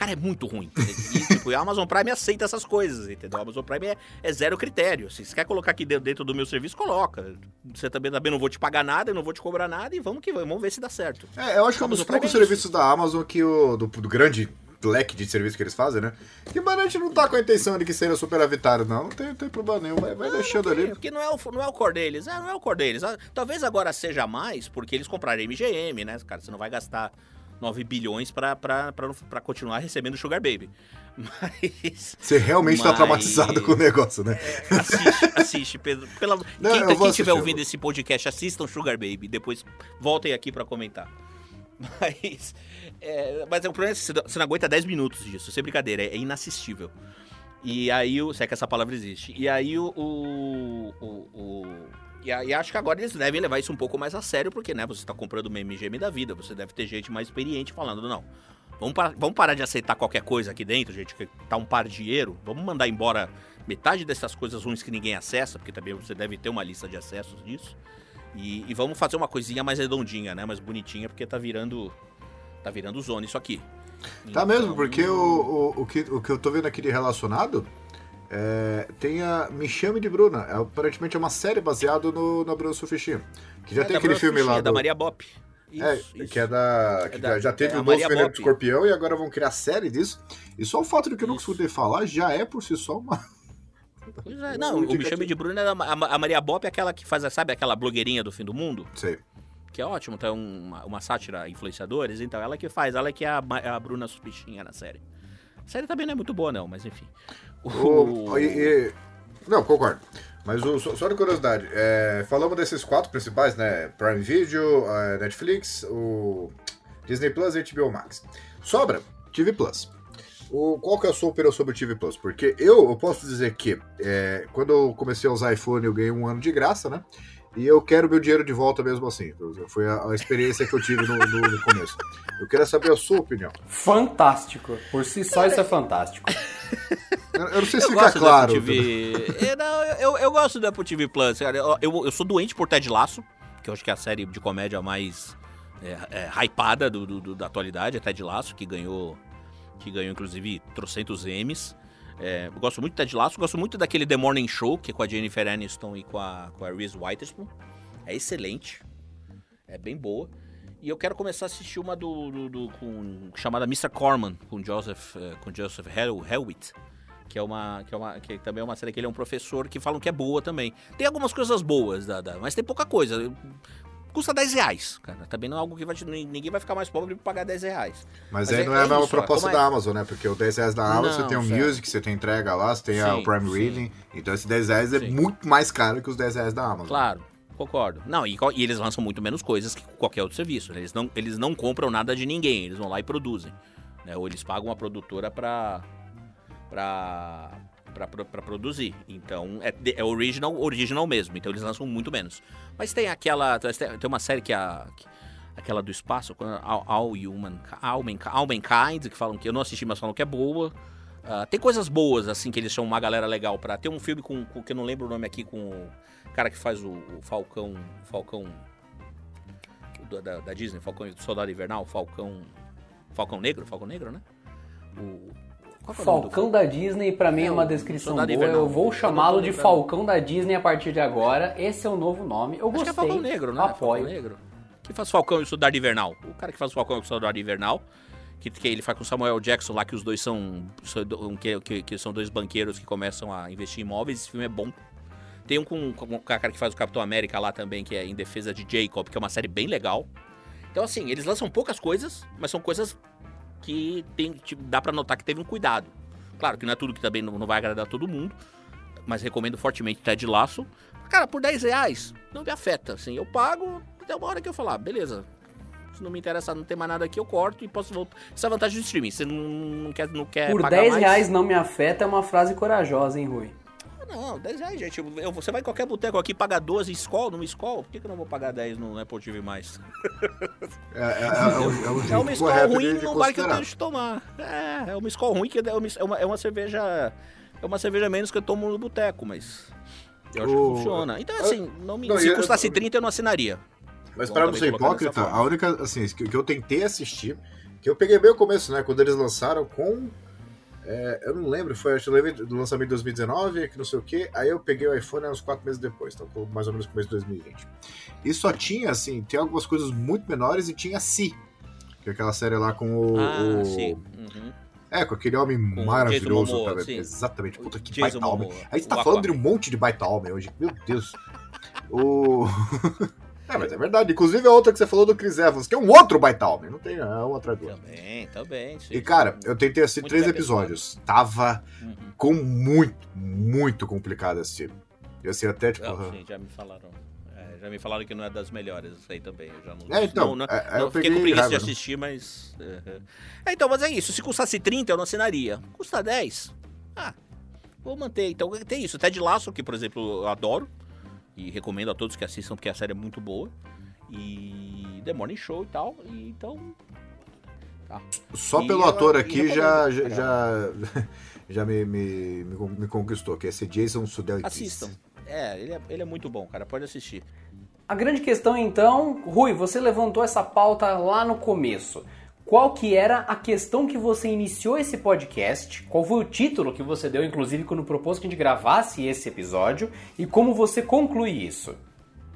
Cara, é muito ruim. E, tipo, a Amazon Prime aceita essas coisas, entendeu? A Amazon Prime é, é zero critério. Se você quer colocar aqui dentro do meu serviço, coloca. Você também, também não vou te pagar nada, eu não vou te cobrar nada e vamos que vamos ver se dá certo. É, eu acho que é um dos poucos serviços da Amazon que o do, do grande leque de serviço que eles fazem, né? Que, gente não tá com a intenção de que seja superavitário, não. Não tem, não tem problema nenhum. Vai, vai deixando porque, ali. Porque não é, o, não é o core deles. É, não é o core deles. Ah, talvez agora seja mais, porque eles compraram MGM, né? Cara, você não vai gastar 9 bilhões pra continuar recebendo Sugar Baby. [LAUGHS] Mas. Você realmente mas... tá traumatizado com o negócio, né? É, assiste, assiste, Pedro. Pela... Não, quem, quem estiver ouvindo esse podcast, assistam Sugar Baby. Depois voltem aqui para comentar. [LAUGHS] Mas. É, mas o problema é que você não aguenta 10 minutos disso. Sem brincadeira, é inassistível. E aí, o, se é que essa palavra existe. E aí, o, o, o e, e, acho que agora eles devem levar isso um pouco mais a sério, porque, né, você está comprando uma MGM da vida, você deve ter gente mais experiente falando, não. Vamos, par vamos parar de aceitar qualquer coisa aqui dentro, gente, que tá um par de dinheiro. Vamos mandar embora metade dessas coisas ruins que ninguém acessa, porque também você deve ter uma lista de acessos disso. E, e vamos fazer uma coisinha mais redondinha, né? Mais bonitinha, porque tá virando. Tá virando zona isso aqui. Tá então... mesmo, porque o, o, o, que, o que eu tô vendo aqui de relacionado é, tem a Me Chame de Bruna. É, aparentemente é uma série baseada no, na Bruna Surfistinha. Que já é, tem aquele Bruna filme lá. É do... da Maria Bop. Isso, é, isso. que é da. Que é da, já teve é o novo Veneno do Escorpião e agora vão criar série disso. E só o fato de que eu não consigo falar já é por si só uma. [LAUGHS] Pois é, não, o Me Chame de Bruna, a Maria Bop é aquela que faz, sabe, aquela blogueirinha do fim do mundo? Sei que é ótimo, tem uma, uma sátira influenciadores, então ela que faz, ela que é a, a Bruna Suspichinha na série. A série também não é muito boa, não, mas enfim. O... E, e... Não, concordo. Mas o, só de curiosidade, é, falamos desses quatro principais, né? Prime Video, Netflix, o Disney Plus e HBO Max. Sobra TV Plus. O, qual que é a sua opinião sobre o TV Plus? Porque eu, eu posso dizer que é, quando eu comecei a usar iPhone eu ganhei um ano de graça, né? E eu quero meu dinheiro de volta mesmo assim. Foi a, a experiência que eu tive no, no, no, começo. Eu queria saber a sua opinião. Fantástico. Por si só, isso é fantástico. [LAUGHS] Eu, eu não sei se eu fica claro. TV. eu, não, eu, eu, gosto do Apple TV Plus, cara. Eu, eu, eu, sou doente por Ted Laço, que eu acho que é a série de comédia mais é, é, hypada do, do, da atualidade, é Ted Laço, que ganhou, que ganhou inclusive trocentos M's. É, eu gosto muito de Ted Lasso, gosto muito daquele The Morning Show, que é com a Jennifer Aniston e com a, com a Reese Witherspoon. É excelente. É bem boa. E eu quero começar a assistir uma do, do, do com, chamada Mr. Corman, com Joseph, uh, com Joseph Hel Helwit. Que é uma. Que, é uma, que também é uma série que ele é um professor que falam que é boa também. Tem algumas coisas boas, da, da mas tem pouca coisa custa 10 reais, cara. Também não é algo que vai te, ninguém vai ficar mais pobre por pagar 10 reais. Mas, Mas aí é, não é, é a proposta da Amazon, né? Porque o 10 reais da Amazon não, você tem o certo. Music, você tem entrega lá, você tem sim, o Prime sim. Reading. Então esse 10 reais é sim. é muito mais caro que os 10 reais da Amazon. Claro. Concordo. Não, e, e, eles lançam muito menos coisas que qualquer outro serviço. Eles não, eles não compram nada de ninguém, eles vão lá e produzem. Né? Ou eles pagam uma produtora pra, pra, para produzir. Então é, é original, original mesmo. Então eles lançam muito menos. Mas tem aquela. Tem uma série que é a. Aquela do espaço, All, All Human, All, All Mankind, que falam que eu não assisti, mas falam que é boa. Uh, tem coisas boas, assim, que eles chamam uma galera legal pra. Tem um filme com, com, que eu não lembro o nome aqui, com o cara que faz o, o Falcão. Falcão. Da, da, Disney, Falcão Soldado Invernal, Falcão. Falcão Negro? Falcão Negro, né? O, é Falcão da Disney, para mim, é, é uma descrição boa. Eu vou chamá-lo de Falcão da Disney a partir de agora. Esse é o novo nome. Eu gostei. Acho que é Falcão Negro, né? Apoio. Falcão Negro. Que faz Falcão e o Soldado Invernal. O cara que faz Falcão e o Soldado Invernal. Que, que ele faz com Samuel Jackson lá, que os dois são. Que, que, que, são dois banqueiros que começam a investir em imóveis. Esse filme é bom. Tem um com, com o cara que faz o Capitão América lá também, que é Em Defesa de Jacob, que é uma série bem legal. Então, assim, eles lançam poucas coisas, mas são coisas que tem, tipo, dá para notar que teve um cuidado. Claro que não é tudo que também não, não vai agradar todo mundo, mas recomendo fortemente Ted Laço. Cara, por 10 reais, não me afeta, assim, eu pago até uma hora que eu falar, beleza, se não me interessa, não tem mais nada aqui, eu corto e posso voltar. Essa é a vantagem do streaming, você não, não quer, não quer Por 10 mais... reais não me afeta é uma frase corajosa, hein, Rui? Não, 10 reais, gente. Eu, você vai em qualquer boteco aqui, paga 12 em escola, numa escola, por que, que eu não vou pagar 10 no Apple TV+. Mais? É, é, é, é, é uma escola ruim no bar que eu tenho de tomar. É, é uma escola ruim que é uma, é uma cerveja... É uma cerveja menos que eu tomo no boteco, mas... Eu acho o... que funciona. Então, assim, não me, não, se custasse eu... 30, eu não assinaria. Mas para não ser hipócrita, a única, assim, que eu tentei assistir, que eu peguei bem o começo, né, quando eles lançaram com é, eu não lembro, foi acho do lançamento de 2019, que não sei o que. Aí eu peguei o iPhone uns quatro meses depois, então mais ou menos no começo de 2020. E só tinha, assim, tem algumas coisas muito menores e tinha Si, que é aquela série lá com o. Ah, o. Uhum. É, com aquele homem com maravilhoso. Momoa, cara. Exatamente. Puta, que Jason baita Momoa. homem. A gente tá falando de um monte de baita homem hoje. Meu Deus. O... [LAUGHS] é, mas é verdade. Inclusive a outra que você falou do Chris Evans, que é um outro baita homem. Não tem é um outra do Também, também. Sim. E, cara, eu tentei assistir muito três episódios. Pessoal. Tava uhum. com muito, muito complicado assistir. Eu sei até, tipo... Não, sim, já me falaram. Já me falaram que não é das melhores, isso aí também. Eu já não. É, então. Não, não, é, não fiquei com preguiça de assistir, mas. É, é, então, mas é isso. Se custasse 30, eu não assinaria. Custa 10. Ah, vou manter. Então tem isso. Até de laço, que, por exemplo, eu adoro. E recomendo a todos que assistam, porque a série é muito boa. E The Morning Show e tal. E, então. Tá. Só e pelo eu, ator aqui já, já, já, [LAUGHS] já me, me, me, conquistou, que é esse Jason Sudeikis. Assistam. É ele, é, ele é muito bom, cara. Pode assistir. A grande questão então, Rui, você levantou essa pauta lá no começo. Qual que era a questão que você iniciou esse podcast? Qual foi o título que você deu, inclusive, quando propôs que a gente gravasse esse episódio? E como você conclui isso?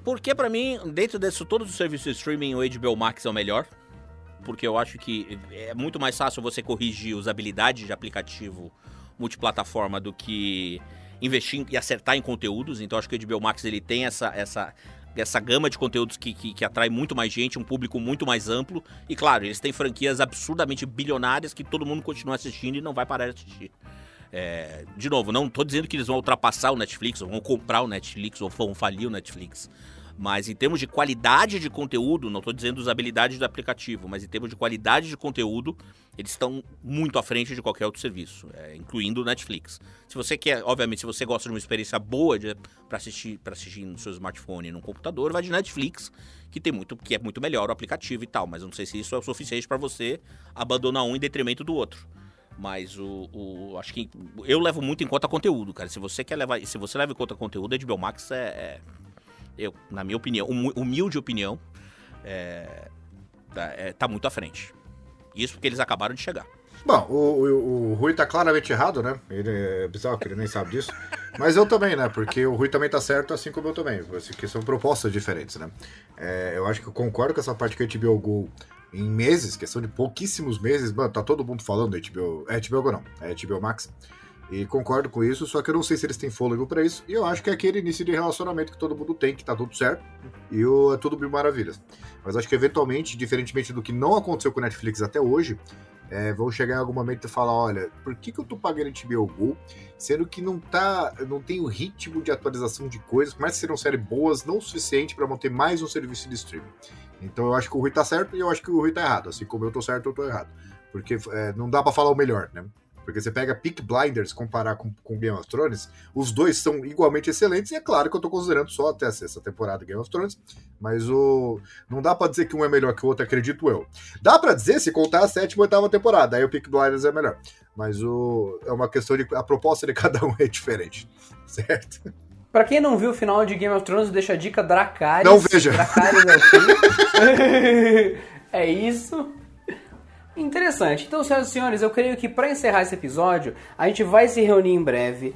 Porque para mim, dentro disso todos os serviços de streaming, o HBO Max é o melhor. Porque eu acho que é muito mais fácil você corrigir usabilidade de aplicativo multiplataforma do que investir e acertar em conteúdos. Então acho que o HBO Max ele tem essa, essa essa gama de conteúdos que, que, que, atrai muito mais gente, um público muito mais amplo. E claro, eles têm franquias absurdamente bilionárias que todo mundo continua assistindo e não vai parar de assistir. É, de novo, não estou dizendo que eles vão ultrapassar o Netflix, ou vão comprar o Netflix, ou vão falir o Netflix. Mas em termos de qualidade de conteúdo, não estou dizendo usabilidade do aplicativo, mas em termos de qualidade de conteúdo, eles estão muito à frente de qualquer outro serviço, é, incluindo o Netflix. Se você quer, obviamente, se você gosta de uma experiência boa para assistir, para assistir no seu smartphone e no computador, vai de Netflix, que tem muito, que é muito melhor o aplicativo e tal. Mas eu não sei se isso é o suficiente para você abandonar um em detrimento do outro. Mas o, o, acho que eu levo muito em conta conteúdo, cara. Se você quer levar, se você leva em conta conteúdo, a HBO Max é, é eu, na minha opinião, humilde opinião, é, tá, é, tá muito à frente. Isso porque eles acabaram de chegar. Bom, o, o, o, Rui tá claramente errado, né? Ele é bizarro que ele nem sabe disso. Mas eu também, né? Porque o Rui também tá certo, assim como eu também. Que são propostas diferentes, né? É, eu acho que eu concordo com essa parte que a HBO Go, em meses, questão de pouquíssimos meses, mano, tá todo mundo falando da HBO. É HBO Go não, é HBO Max. E concordo com isso, só que eu não sei se eles têm fôlego para isso. E eu acho que é aquele início de relacionamento que todo mundo tem, que tá tudo certo. E o, é tudo mil maravilhas. Mas acho que eventualmente, diferentemente do que não aconteceu com o Netflix até hoje, é, vão chegar em algum momento e falar: olha, por que, que eu tô pagando HBO Go, sendo que não tá. não tem o ritmo de atualização de coisas, por mais que sejam séries boas, não o suficiente para manter mais um serviço de streaming. Então eu acho que o Rui tá certo e eu acho que o Rui tá errado. Assim como eu tô certo, eu tô errado. Porque é, não dá para falar o melhor, né? Porque você pega Peak Blinders, comparar com, com Game of Thrones, os dois são igualmente excelentes, e é claro que eu tô considerando só até essa temporada Game of Thrones, mas o não dá para dizer que um é melhor que o outro, acredito eu. Dá para dizer se contar a sétima ou oitava temporada, aí o Peak Blinders é melhor. Mas o é uma questão de a proposta de [LAUGHS] cada um é diferente, certo? Pra quem não viu o final de Game of Thrones, deixa a dica Dracarys. Não veja. Dracarys é assim. [LAUGHS] [LAUGHS] é isso. Interessante. Então, senhoras e senhores, eu creio que para encerrar esse episódio, a gente vai se reunir em breve,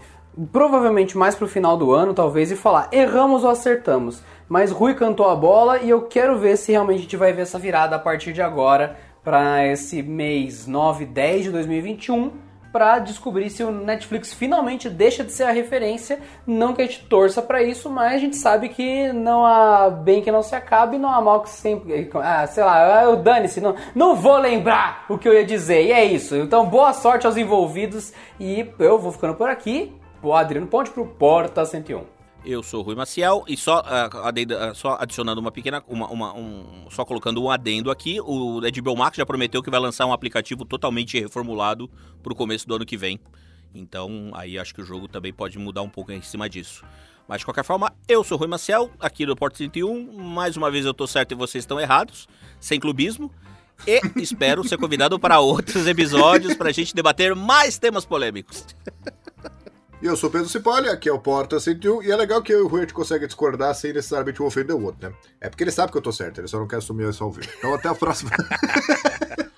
provavelmente mais pro final do ano, talvez, e falar: erramos ou acertamos. Mas Rui cantou a bola e eu quero ver se realmente a gente vai ver essa virada a partir de agora para esse mês 9, 10 de 2021 para descobrir se o Netflix finalmente deixa de ser a referência. Não que a gente torça para isso, mas a gente sabe que não há bem que não se acabe, não há mal que sempre. Ah, sei lá, eu dane-se, não, não vou lembrar o que eu ia dizer. E é isso. Então, boa sorte aos envolvidos e eu vou ficando por aqui. O Adriano Ponte pro Porta 101. Eu sou Rui Maciel e só, uh, só adicionando uma pequena. Uma, uma, um, só colocando um adendo aqui, o HBO Max já prometeu que vai lançar um aplicativo totalmente reformulado para o começo do ano que vem. Então, aí acho que o jogo também pode mudar um pouco em cima disso. Mas de qualquer forma, eu sou Rui Maciel, aqui do Porto 31. Mais uma vez eu tô certo e vocês estão errados, sem clubismo. E [LAUGHS] espero ser convidado para outros episódios para a gente debater mais temas polêmicos. [LAUGHS] E eu sou Pedro Cipolli, aqui é o Porta 101, e é legal que eu e o Rui a gente consegue discordar sem necessariamente um ofender o outro, né? É porque ele sabe que eu tô certo, ele só não quer assumir isso ao. Então até a próxima. [LAUGHS]